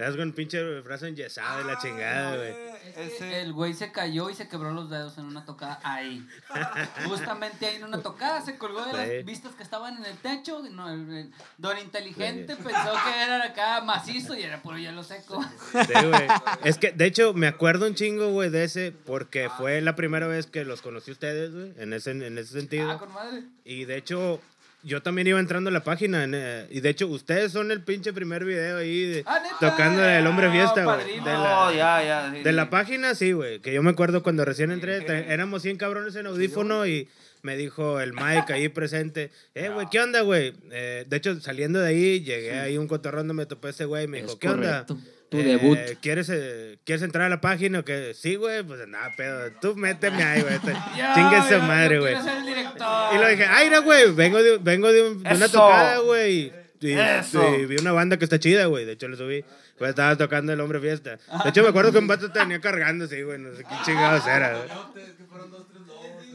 Te das con pinche frase enyesada y la chingada, güey. Ese, El güey se cayó y se quebró los dedos en una tocada ahí. (laughs) Justamente ahí en una tocada se colgó de las vistas que estaban en el techo. y No, el, el don inteligente pensó que era acá macizo y era puro hielo seco. Sí, güey. Es que, de hecho, me acuerdo un chingo, güey, de ese, porque fue la primera vez que los conocí a ustedes, güey, en ese, en ese sentido. Ah, con madre. Y de hecho, yo también iba entrando a la página. eh, y de hecho, ustedes son el pinche primer video ahí de- Ah, tocando el hombre fiesta, güey. De la, ya, ya. sí, de la página, sí, güey. Que yo me acuerdo cuando recién entré, éramos 100 cabrones en audífono y me dijo el Mike ahí presente, eh, güey, ¿qué onda, güey? Eh, de hecho, saliendo de ahí, llegué ahí un cotorrón donde me topé ese güey y me dijo, ¿qué onda? Tu Eh, debut. ¿quieres, eh, ¿Quieres entrar a la página o qué? Sí, güey, pues nada, pedo. Tú méteme ahí, güey. (laughs) Chingue esa madre, güey. Y lo dije, ay, no, güey, vengo de, vengo de, un- de una tocada, güey. Y, y- Eso. y vi una banda que está chida, güey. De hecho, le subí. Pues estaba tocando el hombre fiesta. De hecho, me acuerdo que un vato tenía cargando, sí, güey. No sé qué chingados era, güey.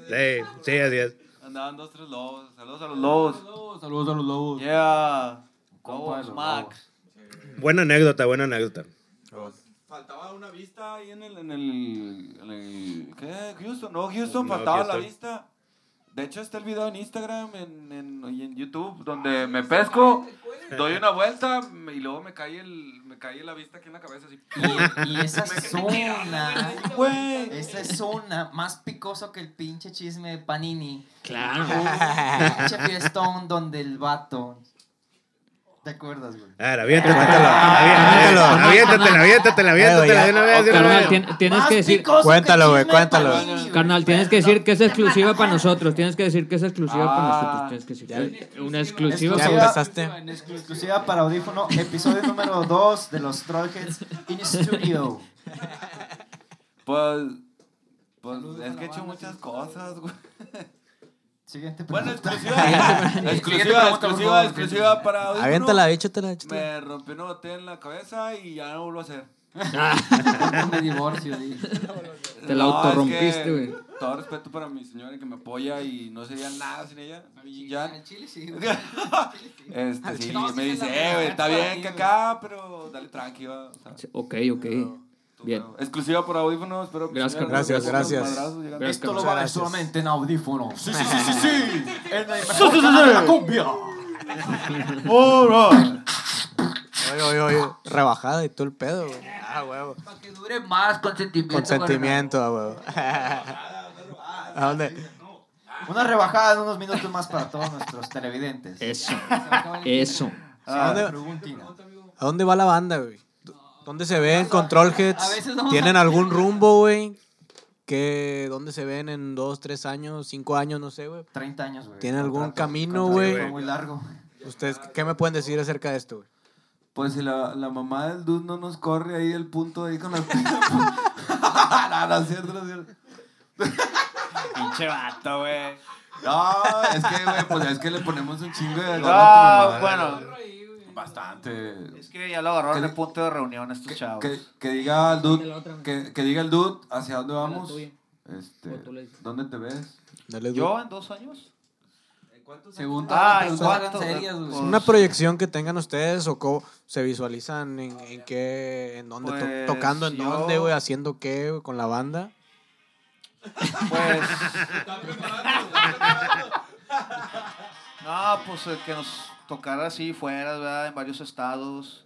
Sí, sí, así es. Andaban dos, tres lobos. Saludos a los lobos. Saludos, a los lobos. Yeah. Lobos Max. Buena anécdota, buena anécdota. Faltaba una vista ahí en el, en el, en el- ¿Qué? Houston. No, Houston, No, faltaba la vista. De hecho, está el video en Instagram en, en, y en YouTube donde me pesco, doy una vuelta y luego me cae, el, me cae la vista aquí en la cabeza así. Y, y esa zona, Güey. esa zona más picoso que el pinche chisme de Panini. Claro. Un pinche fiestón donde el vato ¿Te acuerdas, güey? A ver, aviéntatela. Aviéntatela, (laughs) aviéntatela, aviéntatela, aviéntatela Carnal, tienes que decir... Cuéntalo, güey, cuéntalo. Carnal, tienes que decir que es exclusiva para nosotros. Tienes que decir que es exclusiva para Ah, nosotros. Tienes que decir que- una exclusiva Ya Exclusiva. para empezaste. Exclusiva para audífono, episodio número 2 de los Trollheads in Studio. Pues, pues es que he hecho muchas cosas, güey. Siguiente Bueno, pregunta. exclusiva. (laughs) Siguiente (laughs) exclusiva, por exclusiva, favor. exclusiva para audífono. Aviéntala, échatela, échatela. Me rompió una botella en la cabeza y ya no vuelvo a hacer. (laughs) Me divorcio. di. Te la No, es autorrompiste, que güey. Todo respeto para mi señora que me apoya y no sería nada sin ella. Y ya. Al chile sí, güey. Este, sí, No, sí me dice, la eh, güey, está a bien que acá, pero dale tranqui, va. O sea, Ok, ok. Bien. pero- Exclusiva por audífonos, que Gracias, gracias, gracias. Esto lo vale solamente en audífono. Sí, sí, sí, sí, sí. (laughs) En de la cumbia. Oye, oye, oye. Rebajada y todo el pedo, güey. Ah, huevo. Para que dure más consentimiento. Consentimiento, huevo. (laughs) ¿A dónde? Una rebajada en unos minutos más para todos nuestros televidentes. Eso. Eso. ¿A dónde, Preguntina. ¿A dónde va la banda, güey? ¿Dónde se ven Control Heads? ¿Tienen (laughs) algún rumbo, güey? ¿Qué, ¿Dónde se ven en dos, tres años, cinco años, no sé, güey? 30 años, güey. ¿Tiene algún Contrato- camino, güey? muy largo. ¿Ustedes qué me pueden decir acerca de esto, güey? Pues si la, la mamá del dude no nos corre ahí el punto ahí con las (laughs) (laughs) no, no es cierto, no es cierto. Pinche vato, güey. No, es que, güey, pues es que le ponemos un chingo de No, bueno. Bastante. Es que ya lo agarraron Que- de punto de reunión estos Que, chavos. que, que diga el dude, que, que diga el dude hacia dónde vamos. Este. ¿dónde te ves? Dale. ¿Yo en dos años? Según Ah, ¿en serias. Pues- Una proyección que tengan ustedes o cómo se visualizan en, en qué, en dónde, to- Pues, tocando en yo- dónde, güey, haciendo qué con la banda. Pues. (laughs) no, pues el que nos tocara así fuera, ¿verdad? En varios estados.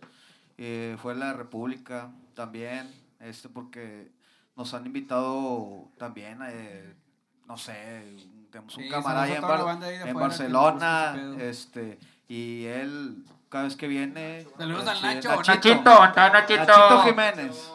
Eh, fue en la República también. Este, porque nos han invitado también, eh, no sé, tenemos un Sí, camarada ahí en, Bar- en Barcelona. Este, y él, cada vez que viene. Saludos al sí, Nacho. Nachito, Nachito Jiménez.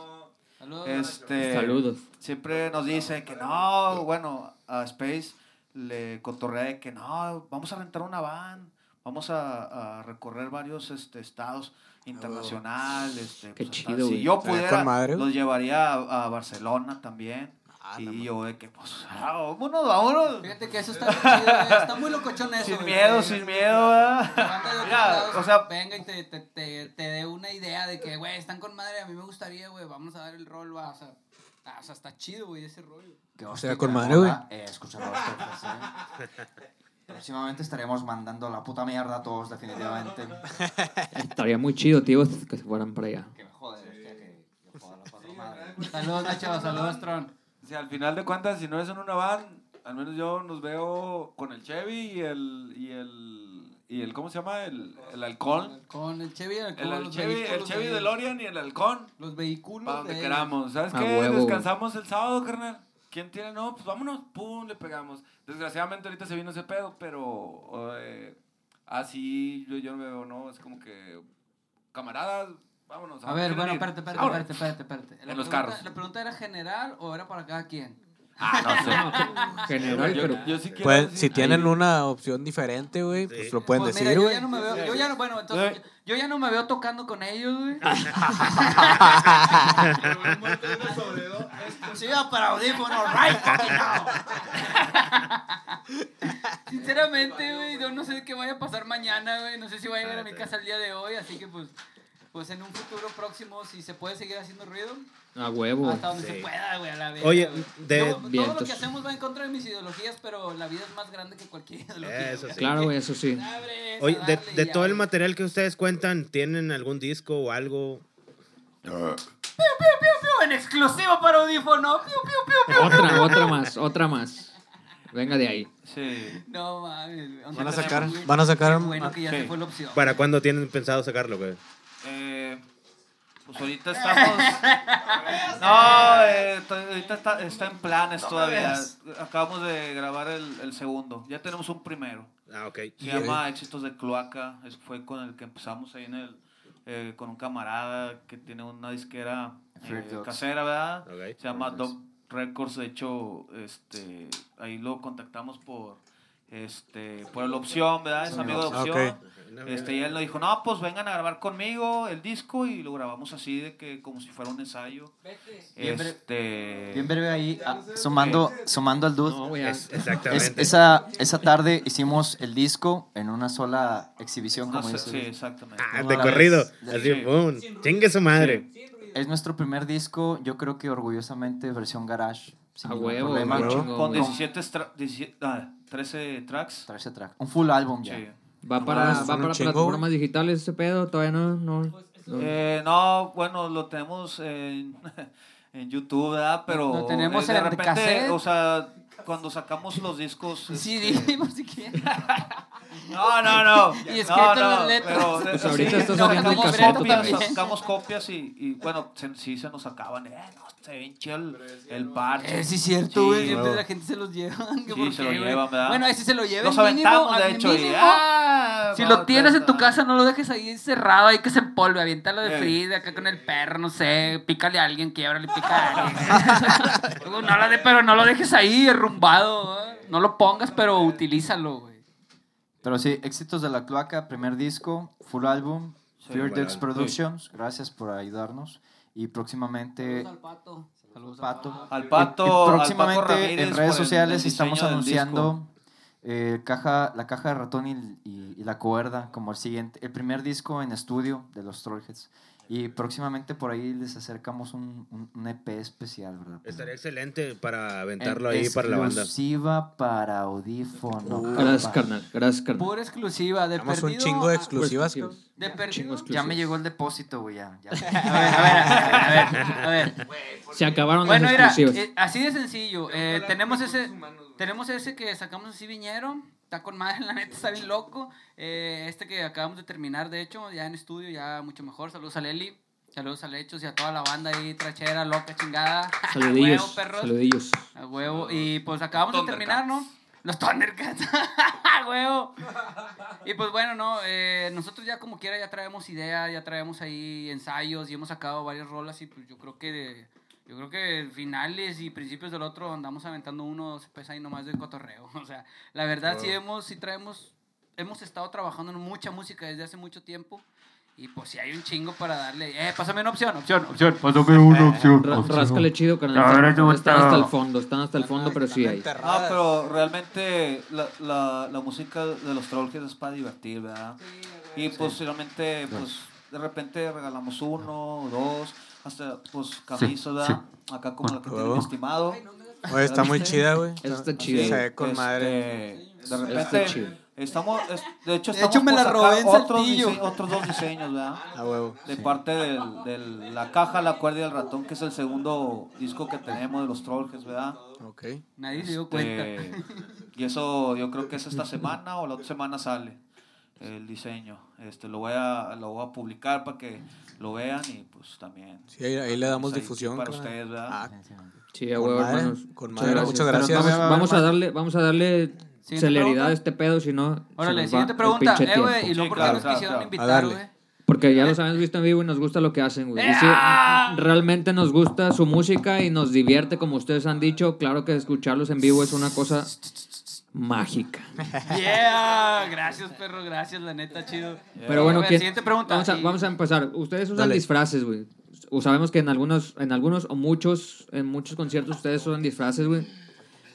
Saludos. Este, Saludos. siempre nos dice que no, bueno, a Space le cotorrea de que no, vamos a rentar una van, vamos a, a recorrer varios este, estados internacional. Este, Qué pues, chido, Si yo pudiera, los llevaría a, a Barcelona también. Ah, y yo de que, pues, ah, vámonos, vámonos. Fíjate que eso está muy chido, güey. Está muy locochón eso. Sin güey, miedo, sin miedo, Mira, (laughs) lados o sea, venga y te, te, te, te dé una idea de que, güey, están con madre. A mí me gustaría, güey, vamos a dar el rol, va. O sea, está- o sea, está chido, güey, ese rollo. Que sea, hostia, con madre, güey. Eh, escuchar los. Próximamente estaremos mandando la puta mierda a todos, definitivamente. (laughs) Estaría muy chido, tío, que se fueran para allá. Que me jode, hostia, que que joda la puta madre. Saludos, Nacho. Saludos, Tron. Sea, al final de cuentas, si no es en una van, al menos yo nos veo con el Chevy y el. Y el, y el ¿Cómo se llama? El, el halcón. Con el Chevy, el, El, el los Chevy, el Chevy DeLorean y el halcón. Los vehículos. Para donde de- queramos. ¿Sabes qué? huevo. Descansamos el sábado, carnal. ¿Quién tiene? No, pues vámonos. Pum, le pegamos. Desgraciadamente ahorita se vino ese pedo, pero. Eh, así yo, yo no veo, ¿no? Es como que. Camaradas, vámonos. A ver, ¿quieren bueno, espérate, espérate, espérate, espérate, espérate. En los pregunta- carros. ¿La pregunta era general o era para cada quien? Ah, no sé. (laughs) General, yo, pero. yo sí decir- si tienen ahí- una opción diferente, güey, pues lo pueden Pues mira, decir, yo güey. ya no me veo, yo ya no, bueno, entonces, yo ya no me veo tocando con ellos, güey. (laughs) (laughs) Exclusiva para audífonos, right. (laughs) Sinceramente, güey, yo no sé qué vaya a pasar mañana, güey, no sé si voy a llegar a mi casa el día de hoy, así que pues, pues en un futuro próximo, si se puede seguir haciendo ruido, A huevo. hasta donde Sí. se pueda, güey, a la vez. Oye, de- Yo- todo lo que hacemos va en contra de mis ideologías, pero la vida es más grande que cualquier (laughs) ideología. Eso sí. Claro, güey, eso sí. Oye, de, de todo el material que ustedes cuentan, ¿tienen algún disco o algo? Piu, piu, en exclusivo para audífono. Piu, piu, piu, piu. Otra, otra más, otra más. Venga de ahí. Sí. No mames, güey. ¿Dónde Van a sacar, van a sacar. Bueno que ya Sí. se fue la opción. ¿Para cuándo tienen pensado sacarlo, güey? Eh, pues ahorita estamos. (laughs) No, eh, ahorita está, está en planes todavía. Acabamos de grabar el, el segundo. Ya tenemos un primero. Ah, ok. Se llama Éxitos de Cloaca. Es, fue con el que empezamos ahí en el. Eh, con un camarada que tiene una disquera eh, casera, ¿verdad? Se llama Dog Records. De hecho, este, ahí lo contactamos por. Este, por la opción, ¿verdad? Es amigo de ok. opción. Este, y él nos dijo, no, pues vengan a grabar conmigo el disco y lo grabamos así de que como si fuera un ensayo. Este, Bien breve ahí, ah, sumando, sumando al dude. No, Es- Exactamente. es- esa, esa tarde hicimos el disco en una sola exhibición, no como dices. sí, exactamente. Ah, No, de corrido. vez- Así, sí. boom. Chingue su madre. Es nuestro primer disco, yo creo que orgullosamente versión garage. Sin A huevo, problema. Con chingón, Con güey. 17, tra- 17 ah, 13 tracks. Trae ese track. Un full álbum ya. Sí. Va para, mames, va para plataformas digitales ese pedo, todavía no. no, no. Eh, no, bueno, lo tenemos en, (laughs) en YouTube, ¿verdad? Pero Lo tenemos eh, de en repente, cassette. o sea, cuando sacamos los discos... Sí, este, dime si quieres. (laughs) No, no, no. (laughs) Y escrito no, en no, las letras. Pero, Pues sí, ahorita está no, saliendo el sacamos cassette copias, también. (laughs) Sacamos copias y, y bueno, se- sí se nos acaban. Eh, no, se ve bien chido el, el parche. Eh, sí, es cierto, güey. Sí, la gente se los lleva. ¿Qué (laughs) Sí, se lo llevan, ¿verdad? Bueno, ahí sí se lo llevan. Los mínimo, aventamos, de hecho. y, ah, Si lo tienes en tu casa, no lo dejes ahí encerrado, ahí que se empolve, aviéntalo de. Frida, acá con el perro, no sé, pícale a alguien, quiebrale, pica a alguien. No lo de, pero no lo dejes ahí derrumbado, ¿eh? no lo pongas, pero utilízalo, güey. Pero sí, éxitos de la cloaca, primer disco, full álbum, Fear full Dex álbum. Productions. Gracias por ayudarnos. Y próximamente, pato. Saludos, Pato. Al Y- Pato. y al Paco próximamente Ramírez en por redes el- el sociales estamos anunciando eh, caja, la caja de ratón y, y- y la cuerda como el siguiente, el primer disco en estudio de los Trollheads. Y próximamente por ahí les acercamos un, un- un EP especial, ¿verdad? Estaría excelente para aventarlo En ahí para la banda. Exclusiva para audífono. Gracias, papá. carnal. Gracias, carnal. Pura exclusiva, de un perdido. chingo de a- exclusivas, Pues. De Chingo perdido. Ya me llegó el depósito, güey, ya. ya. (laughs) A ver, a ver, a ver, a ver, a ver. Se acabaron Bueno, las exclusivas. eh, así de sencillo. eh, tenemos ese tenemos ese que sacamos así viñero. Está con madre, (laughs) la neta, está bien loco. Eh, este que acabamos de terminar, de hecho, ya en estudio, ya mucho mejor. Saludos a Leli. Saludos a Lechos y a toda la banda ahí, trachera, loca, chingada. (laughs) A Saludillos. huevo, perros. Saludillos. A huevo. Y pues acabamos de terminar, ¿no? Los Thundercats. (laughs) A huevo. Y pues bueno, ¿no? Eh, nosotros ya como quiera ya traemos ideas, ya traemos ahí ensayos y hemos sacado varias rolas y pues yo creo que de- yo creo que finales y principios del otro andamos aventando unos pues ahí nomás de cotorreo. (laughs) O sea, la verdad sí hemos, sí traemos, hemos estado trabajando en mucha música desde hace mucho tiempo. Y pues si hay un chingo para darle, eh, pásame una opción, opción, opción, pásame una opción. Ra- ráscale chido, carnal. Ahora Están, estás- hasta el fondo, están hasta el fondo, pero sí hay. No, pero realmente la, la, la música de los Trollheads es para divertir, ¿verdad? Y posiblemente, pues, de repente regalamos uno, dos, hasta, pues, ¿verdad? Acá como la que tiene mi estimado. Oye, está muy chida, güey. Eso está Sí, chido. Se ve con Este, madre. De Está repente, chido. estamos, es- de hecho, De estamos hecho, me la robé en otros, dise- otros dos diseños, ¿verdad? A huevo. De parte del- de la caja, la cuerda y el ratón, que es el segundo disco que tenemos de los Trollheads, ¿verdad? Ok. Nadie se dio cuenta. Este, y eso yo creo que es esta semana o la otra semana sale el diseño. Este, lo voy a, lo voy a publicar para que lo vean y pues también. Sí, ahí, ahí le damos ahí, difusión. para ustedes, ¿verdad? Ah, Sí, a Con huevo, hermanos. con Muchas madre, gracias. muchas gracias. Vamos, va a vamos darle, vamos a darle Siguiente celeridad pregunta. a este pedo, si no. Órale, siguiente pregunta. Eh, güey, y luego Sí, por claro, qué nos claro, quisieron invitar, darle. güey. Porque ya los habíamos visto en vivo y nos gusta lo que hacen, güey. Y sí, ¡Ah! realmente nos gusta su música y nos divierte, como ustedes han dicho. Claro que escucharlos en vivo es una cosa mágica. Yeah, gracias, perro, gracias, la neta, chido. Pero bueno, ¿quién- siguiente pregunta. Vamos a, Y- vamos a empezar. Ustedes usan Dale. disfraces, güey. O sabemos que en algunos, en algunos o muchos, en muchos conciertos ustedes usan disfraces, güey.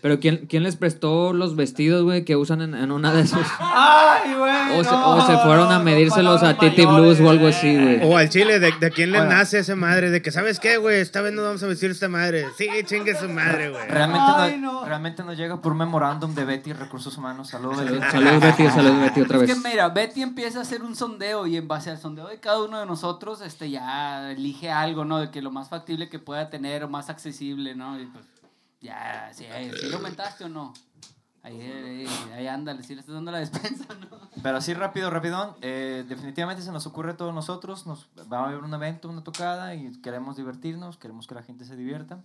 Pero ¿quién, ¿quién les prestó los vestidos, güey, que usan en, en una de esos? ¡Ay, güey! O se, no, o se fueron a medírselos a Titi Blues o algo así, mayores. güey. O al chile, ¿de, de quién le nace esa madre? De que, ¿sabes qué, güey? Esta vez no vamos a vestir esta madre. Sí, chingue su madre, güey. Realmente, Ay, no, no. realmente nos llega por un memorándum de Betty Recursos Humanos. Saludos. Salud, salud, Betty, salud, Betty, otra Es vez. que mira, Betty empieza a hacer un sondeo y en base al sondeo de cada uno de nosotros, este ya elige algo, ¿no? De que lo más factible que pueda tener o más accesible, ¿no? Y pues ya, sí, ¿sí lo aumentaste o no? Ahí, ahí, ahí ándale, si le estás dando la despensa, ¿no? Pero así rápido, rapidón, eh, definitivamente se nos ocurre a todos nosotros, nos va a haber un evento, una tocada y queremos divertirnos, queremos que la gente se divierta.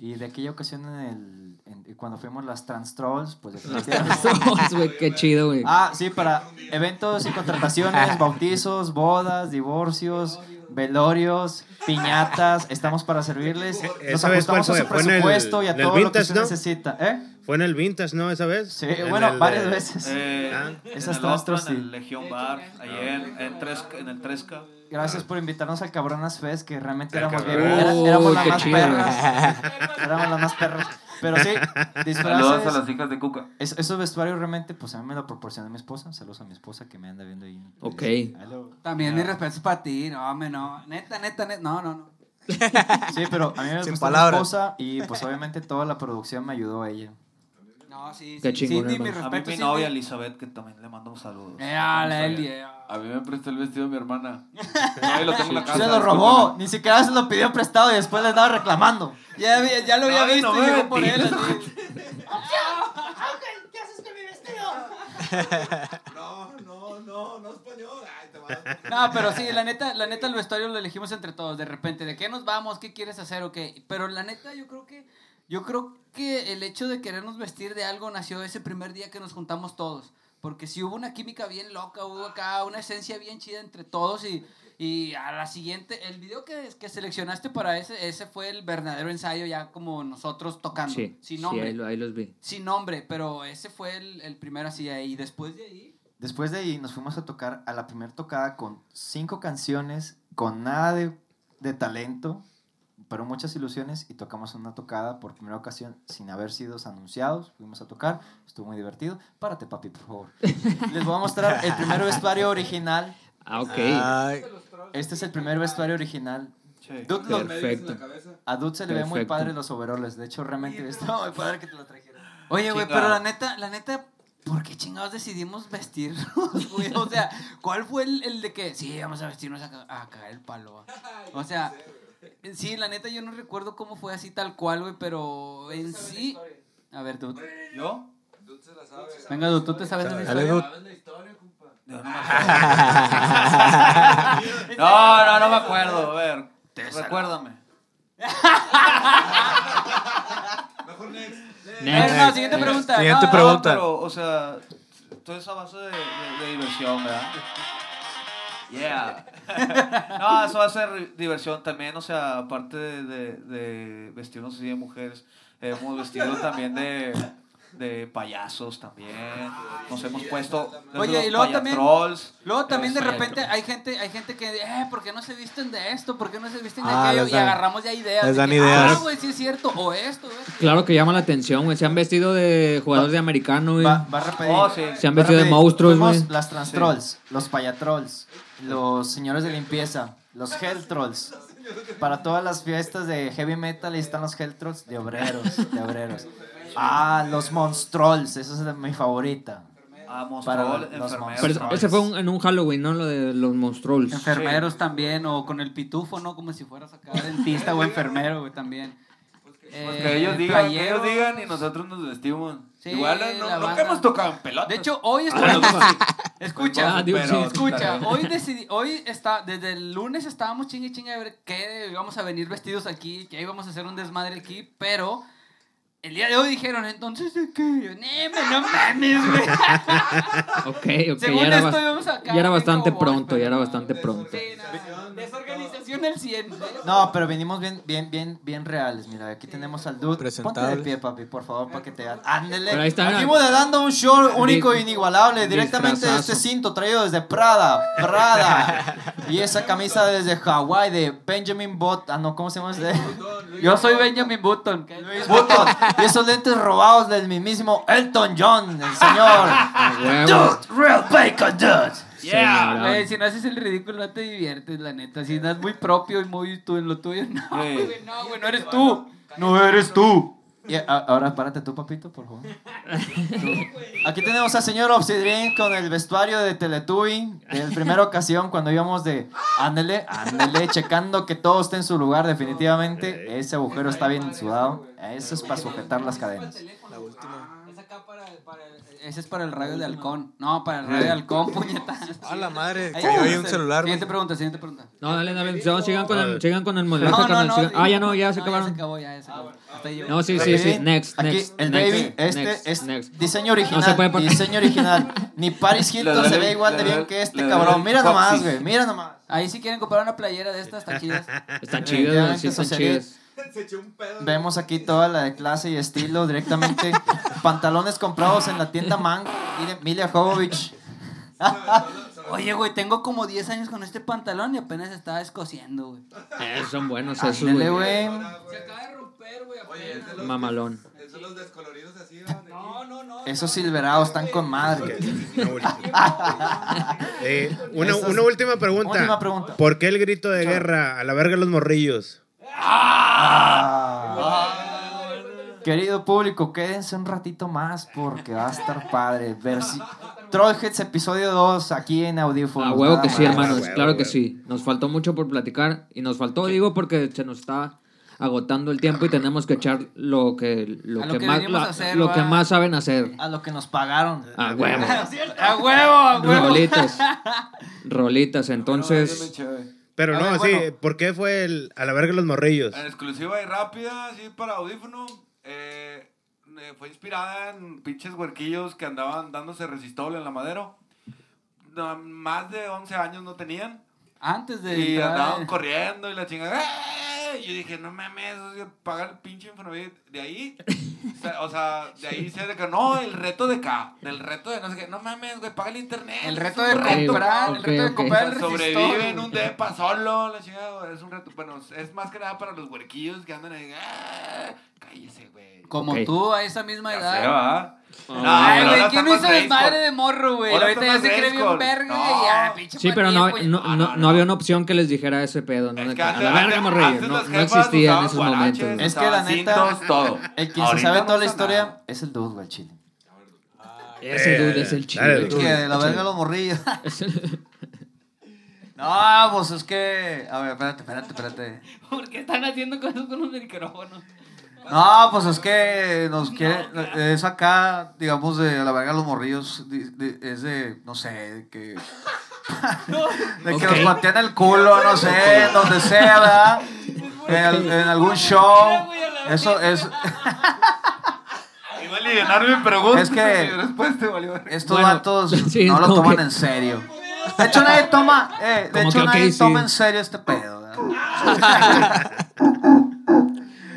Y de aquella ocasión en el, en- cuando fuimos las Trans Trolls, pues definitivamente... (laughs) Güey, qué chido, güey. Ah, sí, para eventos y contrataciones, bautizos, bodas, divorcios, velorios, piñatas, estamos para servirles. (laughs) Nos ¿Esa vez cuál ajustamos a su fue? ¿Fue en el- presupuesto y a el todo lo que no? necesita. ¿Eh? Fue en el Vintage, ¿no? Esa vez. Sí, En bueno, el varias veces. Eh, Ah. Esas en el otras, en el. Legión Bar, ahí en, en, Tresca- en el Tresca. Gracias por invitarnos al Cabronas Fest, que realmente éramos Cabrón. bien. era- éramos Uy, las más perras. (laughs) éramos las más perras. Pero sí, (laughs) Saludos a disfraces. las hijas de Cuca. Es- esos vestuarios realmente, pues a mí me lo proporcionó mi esposa. Saludos a mi esposa que me anda viendo ahí. Ok. Hello. También mi respeto para ti, no, hombre, no. Neta, neta, neta. No, no, no. Sí, pero a mí me gustó mi esposa y pues obviamente toda la producción me ayudó a ella. No, sí, Qué sí. chingón, Cindy, mi hermano. A mí respeto, mi Cindy. novia Elizabeth, que también le mando un saludo. Eh, a la Eli, eh. A mí me prestó el vestido de mi hermana. (laughs) Ahí lo tengo en la casa. Se lo robó, ni siquiera se lo pidió prestado y después le estaba reclamando. Ya, vi- ya lo había Ay, visto no y me llegó por él. metí. así. (laughs) No, no, no, no español. Ay, te vas. No, pero sí, la neta, la neta el vestuario lo elegimos entre todos, de repente, ¿de qué nos vamos? ¿Qué quieres hacer o qué? Pero la neta yo creo que yo creo que el hecho de querernos vestir de algo nació ese primer día que nos juntamos todos, porque si hubo una química bien loca, hubo acá una esencia bien chida entre todos y y a la siguiente, el video que, que seleccionaste para ese, ese fue el verdadero ensayo ya como nosotros tocando, Sí, sin sí, nombre, ahí, lo- ahí los vi. sin nombre, pero ese fue el, el primero así, y después de ahí... Después de ahí nos fuimos a tocar a la primera tocada con cinco canciones, con nada de, de talento, pero muchas ilusiones y tocamos una tocada por primera ocasión sin haber sido anunciados. Fuimos a tocar, estuvo muy divertido. Párate, papi, por favor. Les voy a mostrar el primer vestuario original. Ah, ok. Ay, Este es el primer vestuario original. Sí. Dude, lo- Perfecto. a Dude se le ve muy padre los overoles. De hecho, realmente está muy padre que te lo trajeron. Oye, güey, pero la neta, la neta, ¿por qué chingados decidimos vestirnos, güey? O sea, ¿cuál fue el, el de que, sí, vamos a vestirnos a, a cagar el palo? (laughs) O sea, sí, la neta, yo no recuerdo cómo fue así tal cual, güey, pero en sí... A ver, tú. ¿Yo? Venga, tú, tú te sabes la historia. no me acuerdo. (laughs) No, no, no me acuerdo. A ver, recuérdame. Eh, no, siguiente pregunta. Siguiente No, pregunta. pero, o sea, todo eso a base de, de- de diversión, ¿verdad? Yeah. (laughs) no, eso va a ser diversión también, o sea, aparte de, de, de vestirnos así de mujeres, hemos vestido también de, de payasos también. Nos hemos puesto Oye, los y luego también- payatrolls. Luego también de repente hay gente, hay gente que, eh, ¿por qué no se visten de esto? ¿Por qué no se visten de Ah, aquello? Y dan- agarramos ya ideas. les de dan que, ideas. Ah, güey, sí es cierto. O esto, güey. Claro que llama la atención, güey. Se han vestido de jugadores de americano, güey. Va, va a repetir. Oh, sí. Se han vestido de monstruos, güey. Las trans trolls, los payatrolls, los señores de limpieza, los hell trolls. Para todas las fiestas de heavy metal ahí están los hell trolls de obreros, de obreros. Ah, los monstrolls, esa es mi favorita. Ah, Para los. Pero ese fue un- en un Halloween, ¿no? Lo de los monstruos. Enfermeros también, o con el pitufo, ¿no? Como si fueras acá dentista o enfermero, güey, también. Pues Eh, que ellos digan, que ellos digan y nosotros nos vestimos. Sí, Igual la no, no banda. que hemos tocado en pelota. De hecho, hoy estoy... Escucha, Ah, Pero- sí. Escucha, hoy decidí, hoy está, desde el lunes estábamos chingue chingue a ver qué íbamos a venir vestidos aquí, que íbamos a hacer un desmadre aquí, pero el día de hoy dijeron, entonces de qué, Yo, "Neme, no mames, güey. (laughs) Ok, ok. Según ya, era esto bas- íbamos acá. ya era bastante pronto, ya era bastante pronto. Sí, no, Desorganización al 100. ¿eh? No, pero venimos bien, bien, bien, bien reales. Mira, aquí tenemos al dude. Ponte de pie, papi, por favor, para que te hagan. Ándele. Pero ahí está, Aquí mira. modelando un show único e inigualable. Directamente de este cinto traído desde Prada. Prada. (laughs) y esa camisa desde Hawái de Benjamin Bot. Ah, no, ¿cómo se llama ese? Yo soy Benjamin Button. Luis Button. Y esos lentes robados del mismísimo Elton John, el señor. (laughs) Dude, real bacon, dude. Güey, si no haces el ridículo no te diviertes, la neta. Si no es muy propio y muy tú en lo tuyo, (laughs) no, güey, no, güey, no eres tú. No eres tú. Y a- ahora párate tú, papito, por favor. (laughs) Aquí tenemos al señor Obsidian con el vestuario de Teletubby de la primera ocasión cuando íbamos de ándele, ándele, checando que todo esté en su lugar definitivamente. Ese agujero está bien sudado. Eso es para sujetar las cadenas. Para Ese es para el radio de halcón. No, para el radio de halcón, (laughs) puñetas. A la madre, ahí vamos. un celular. Siguiente pregunta, siguiente pregunta. No, dale, dale. no, sigan, con el, sigan con el modelaje, No, no, no. sigan- Ah, ya no, ya se No, acabaron. Ya se acabó, ya, se acabó. Ahí llegó. No, sí, sí, sí. Next, Aquí, next. el next, baby, este next, es next. diseño original. No se puede poner. Diseño original. Ni Paris (laughs) Hilton se ve igual de bien que este cabrón. Mira nomás, güey. Mira nomás. Ahí si quieren comprar una playera de estas, están chidas. Están chidas, güey, sí, Efectivamente, están eso sería- chidas. Vemos aquí toda la de clase y estilo directamente. (laughs) Pantalones comprados en la tienda Mango. Mire, Milia Jovovich. (laughs) Oye, güey, tengo como 10 años con este pantalón y apenas estaba escociendo, güey. Eh, son buenos esos, güey. Se acaba de romper, güey. Mamalón. Esos los descoloridos así, ¿no? No, no, no. Esos silverados están con madre. Una última. Eh, una última pregunta. Última pregunta. ¿Por qué el grito de guerra? A la verga los morrillos. Querido público, quédense un ratito más porque va a estar padre. Versi Trollheads episodio 2 aquí en audífonos. A huevo que sí, más. hermanos, huevo, claro que sí. Nos faltó mucho por platicar y nos faltó, digo, porque se nos está agotando el tiempo y tenemos que echar lo que lo lo que, que más venimos la- a hacer, lo que más saben hacer. A lo que nos pagaron. A huevo. (laughs) A huevo, a huevo. Rolitas. (laughs) Rolitas, entonces Pero A no, ver, sí. bueno. ¿Por qué fue el a la verga los morrillos? En exclusiva y rápida, así para audífono. eh, eh, fue inspirada en pinches huerquillos que andaban dándose resistol en la madera. No, más de 11 años no tenían. Antes de. Y entrar- andaban corriendo y la chingada. ¡eh! Y yo dije, no mames, o sea, paga el pinche Infonavit. De ahí, o sea, de ahí se de que no, el reto de acá, del reto de no sé qué, no mames, güey, paga el internet. El reto de comprar, el reto de comprar el Sobrevive en resistor. un depa solo, la chingada, güey, es un reto. Bueno, es más que nada para los huerquillos que andan ahí. ¡ah! Cállese, güey. Como tú a esa misma Ya edad. Ah, No, Ay, güey, ¿quién no hizo desmadre de morro, güey? Ahora Ahorita ya se cree bien verga No. y ya, pinche Sí, pero no, maníaco, no, no, no había una opción que les dijera ese pedo, ¿no? Que que a la verga, antes- morrillo. antes No, existía en esos momentos. Es que la neta, cintos, todo. el quien se sabe no toda la historia nada. es el dude, güey, chile. Ese dude es el tú. Que la verga los morrillos. (laughs) No, pues es que. A ver, espérate, espérate, espérate. (laughs) ¿Por qué están haciendo cosas con los micrófonos? No, pues es que nos quiere. Es acá, digamos, de a la verga los morrillos. Es de, no sé, de que. (laughs) De que nos mantiene el culo, no sé, en donde sea, ¿verdad? En, al- en algún show. Eso es. (laughs) Iba a aliviar mi pregunta. Es que- y después te valió. Estos Bueno, (laughs) sí, no lo como toman que- en serio. De hecho, nadie toma. Eh, de Como hecho, ok, nadie sí. toma en serio este pedo, ¿verdad?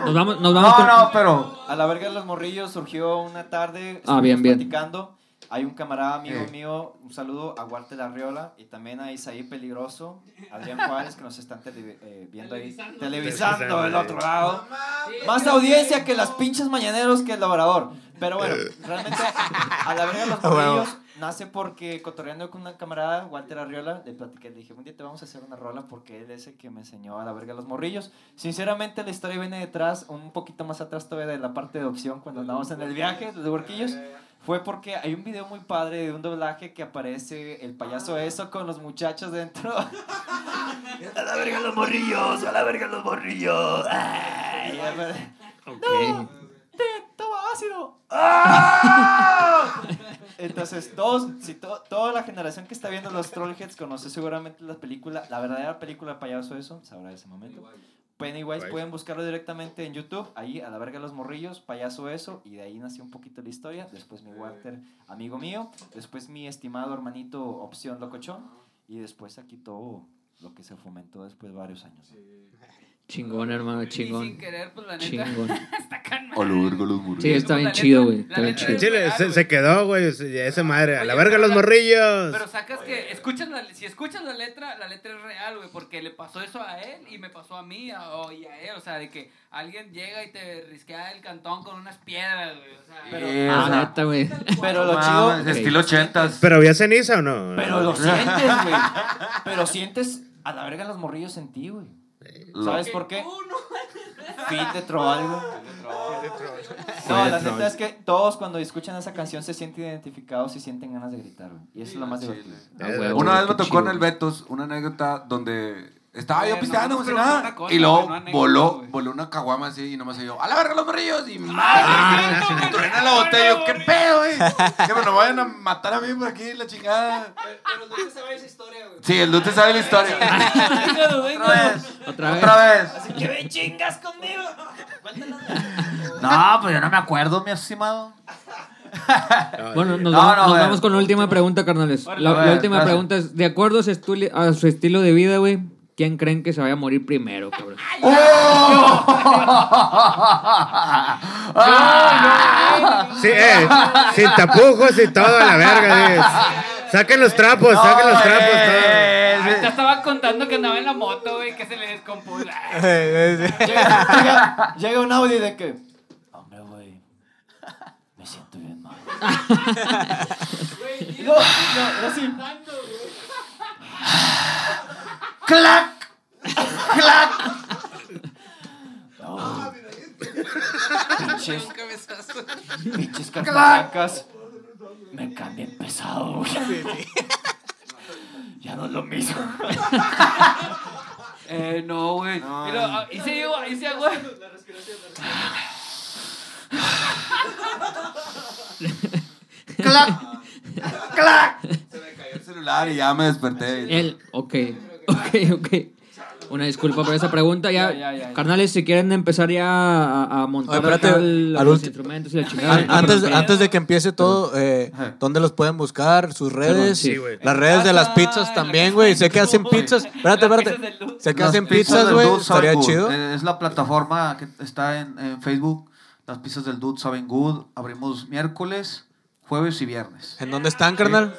Nos vamos, nos vamos No, con... no, pero. A la verga de los morrillos surgió una tarde. Ah, bien, bien. platicando. Hay un camarada amigo Eh. mío, un saludo a Walter Arriola y también a Isaí Peligroso, Adrián (laughs) Juárez, que nos están tele- eh, viendo ahí, televisando del otro lado. Más audiencia que las pinches mañaneros que el labrador. Pero bueno, realmente a la verga de los (laughs) morrillos nace porque cotorreando con una camarada, Walter Arriola, le platiqué, le dije, un día te vamos a hacer una rola porque él es el que me enseñó a la verga los morrillos. Sinceramente la historia viene detrás, un poquito más atrás todavía de la parte de opción cuando andamos en el viaje de huerquillos. Fue porque hay un video muy padre de un doblaje que aparece el payaso eso con los muchachos dentro. (laughs) a la verga los morrillos, a la verga los morrillos. Ay, a ver. ¡Te toma ácido! ¡Ah! Entonces, todos, si to- toda la generación que está viendo los Trollheads conoce seguramente la película, la verdadera película de payaso eso, sabrá de ese momento. Pennywise, pueden buscarlo directamente en YouTube, ahí a la verga los morrillos, payaso eso, y de ahí nació un poquito la historia. Después mi Walter, amigo mío, después mi estimado hermanito Opción Locochón, y después aquí todo lo que se fomentó después de varios años. Chingón, hermano, Y sin chingón. querer, pues la neta. Chingón. (laughs) está can Sí, está bien La chido, güey. Está bien chido. Chile se, quedó, güey. ese- Esa madre. A la verga los la- morrillos. Pero sacas que, escuchas la, si escuchas la letra, la letra es real, güey, porque le pasó eso a él y me pasó a mí a- o- y a él, o sea, de que alguien llega y te risquea el cantón con unas piedras, güey, o sea, Pero- Ah, o neta, güey. Pero lo chido... Estilo ochentas. ¿Pero había ceniza o no? Pero lo sientes, güey. (laughs) Pero sientes a la verga los morrillos en ti, güey. ¿Sabes por qué? Fit de tro algo. No, la neta es que todos cuando escuchan esa canción se sienten identificados y sienten ganas de gritar, güey. Y eso es lo más divertido. Ah, Una vez me tocó en el Betos una anécdota donde Estaba yo pisteando, si pregunté nada. cosa, Y luego no anécdota, voló, voló una caguama así y nomás se yo, ¡a la verga los morrillos! Y madre, y truena la botella. Yo, ¿qué pedo, güey? Que me lo vayan a matar a mí por aquí, la chingada. Pero no se sabe esa historia, güey. Sí, el dude sabe la historia. Otra vez. Otra vez. Otra vez. Así que ven chingas conmigo. No, pues yo no me acuerdo, mi estimado. (laughs) Bueno, nos, No, vamos, no, nos güey. vamos con la última pregunta, carnales. La, última pregunta es, de acuerdo a su, estilo, a su estilo de vida, güey, ¿quién creen que se vaya a morir primero, cabrón? (laughs) Sí, eh, sin tapujos y todo, a la verga. sí. Saquen los trapos, saquen los trapos, todo. Ahorita estaba contando que andaba en la moto, güey, que se le descompuso. (laughs) Llega, llega- llega un audio de que. Hombre, güey. Me siento bien mal. (laughs) Y luego, no, así. ¡Clac! ¡Clac! Pinches. Pinches cacaracas. Me cambian pesado, güey. Ya no es lo mismo. (laughs) Eh, no, güey. Y luego, ah, hice yo, hice güey. (laughs) ¡Clac! ¡Clac! Se me cayó el celular y ya me desperté. Él, ok, ok, ok. Una disculpa por esa pregunta. Ya, Ya, ya, ya. carnales, si quieren empezar ya a, a montar Oye, espérate, acá el- al los instrumentos y la chingada. An- Antes, antes de que empiece todo, eh. ¿dónde los pueden buscar? ¿Sus redes? sí, güey. Las redes de las pizzas también, güey. Sé que hacen pizzas. Espérate, espérate. Sé que hacen pizzas güey. Estaría chido. Eh, Es la plataforma que está en, en Facebook. Las pizzas del Dude saben good. Abrimos miércoles, jueves y viernes. ¿En dónde están, carnal?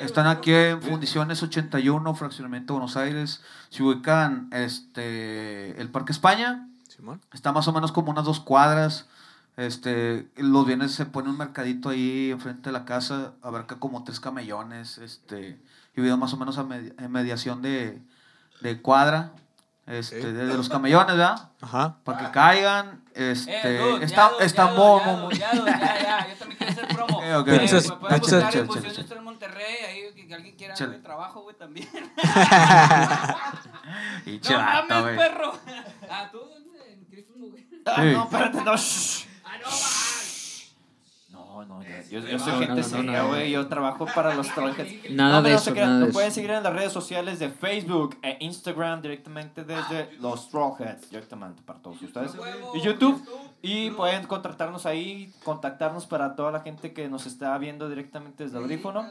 Están aquí en Fundiciones 81, Fraccionamiento Buenos Aires. Se ubican este, el Parque España. Simón. Está más o menos como unas dos cuadras. Este, los viernes se pone un mercadito ahí enfrente de la casa. Abarca como tres camellones. Este, y vivo más o menos a en mediación de, de cuadra. Este, Ok. de, los camellones, ¿verdad? Ajá. Para que caigan. Este, Eh, dude, está, ya, está (laughs) ya, ya, yo también quiero hacer promo. Ok, ok. Eh, Pizzas, me pueden pizzas, buscar chale, en chale, Fusión chale. Industrial Monterrey, ahí que, que alguien quiera Chale. darme trabajo, güey, también. (laughs) (laughs) Y no mames, perro. Ah. Ah, no, espérate, no. Ah, no. No, no, ya, yo, yo soy No, gente no, no, seria, no. güey. Yo trabajo para los Trollheads. (laughs) Nada No, de eso, nada de Nos eso. pueden seguir en las redes sociales de Facebook e Instagram directamente desde los Trollheads, directamente para todos ustedes. Y YouTube. Y pueden contratarnos ahí, contactarnos para toda la gente que nos está viendo directamente desde el audífono.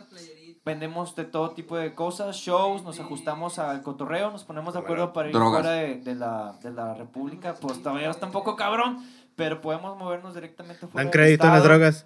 Vendemos de todo tipo de cosas, shows, nos ajustamos al cotorreo, nos ponemos de acuerdo para ir Drogas. fuera de, de la, de la República. Pues todavía está un poco cabrón, pero podemos movernos directamente fuera Dan crédito en las drogas.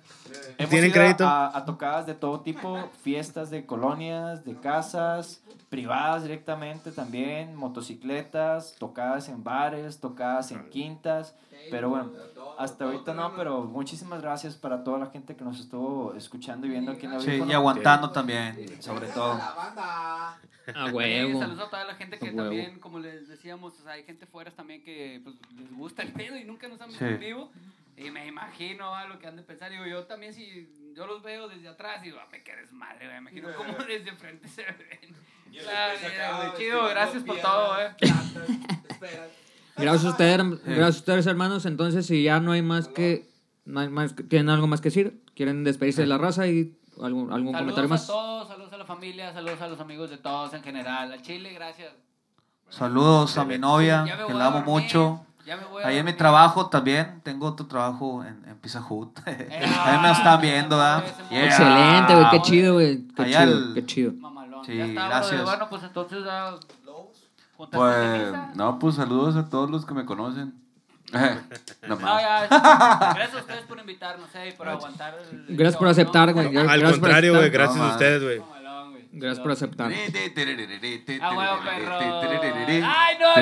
Hemos ¿Tienen ido crédito? A, a tocadas de todo tipo, fiestas de colonias, de casas, privadas directamente también, motocicletas, tocadas en bares, tocadas en quintas. Pero bueno, hasta ahorita no, pero muchísimas gracias para toda la gente que nos estuvo escuchando y viendo aquí en el Sí, y aguantando también, sobre todo. A (laughs) Sí, huevo. saludos a toda la gente que también, como les decíamos, o sea, hay gente fuera también que pues, les gusta el pedo y nunca nos han visto Sí. en vivo. Y me imagino a lo que han de pensar. Digo, yo también, si yo los veo desde atrás, digo, ah, me quedes madre, güey. Me imagino cómo (laughs) desde frente se ven. Ah, güey, chido, gracias por todo, eh. (laughs) Gracias a ustedes, gracias a ustedes, hermanos. Entonces, si ya no hay más que, no hay más, tienen algo más que decir, quieren despedirse de la raza y algún, algún Saludos comentario más. todos, saludos a la familia, saludos a los amigos de todos en general. A Chile, gracias. Saludos a mi novia, que la amo mucho. Ya me voy a Ahí en mi trabajo también, tengo otro trabajo en, en Pizza Hut. (laughs) Ahí me están viendo, ¿verdad? Yeah. Excelente, güey, qué chido, güey. Qué Allá chido, el- qué chido. Mamalón. Sí, ya está, gracias. Bueno, pues entonces ya. ¿juntaste Pues, no, pues saludos a todos los que me conocen. (laughs) no No, más. ya. (laughs) Gracias a ustedes por invitarnos, eh, y por aguantar. el- Gracias por aceptar, ¿no? güey. Al Gracias por contrario, güey, gracias No, a ustedes, güey. Gracias por aceptar. Ah. Ay, no.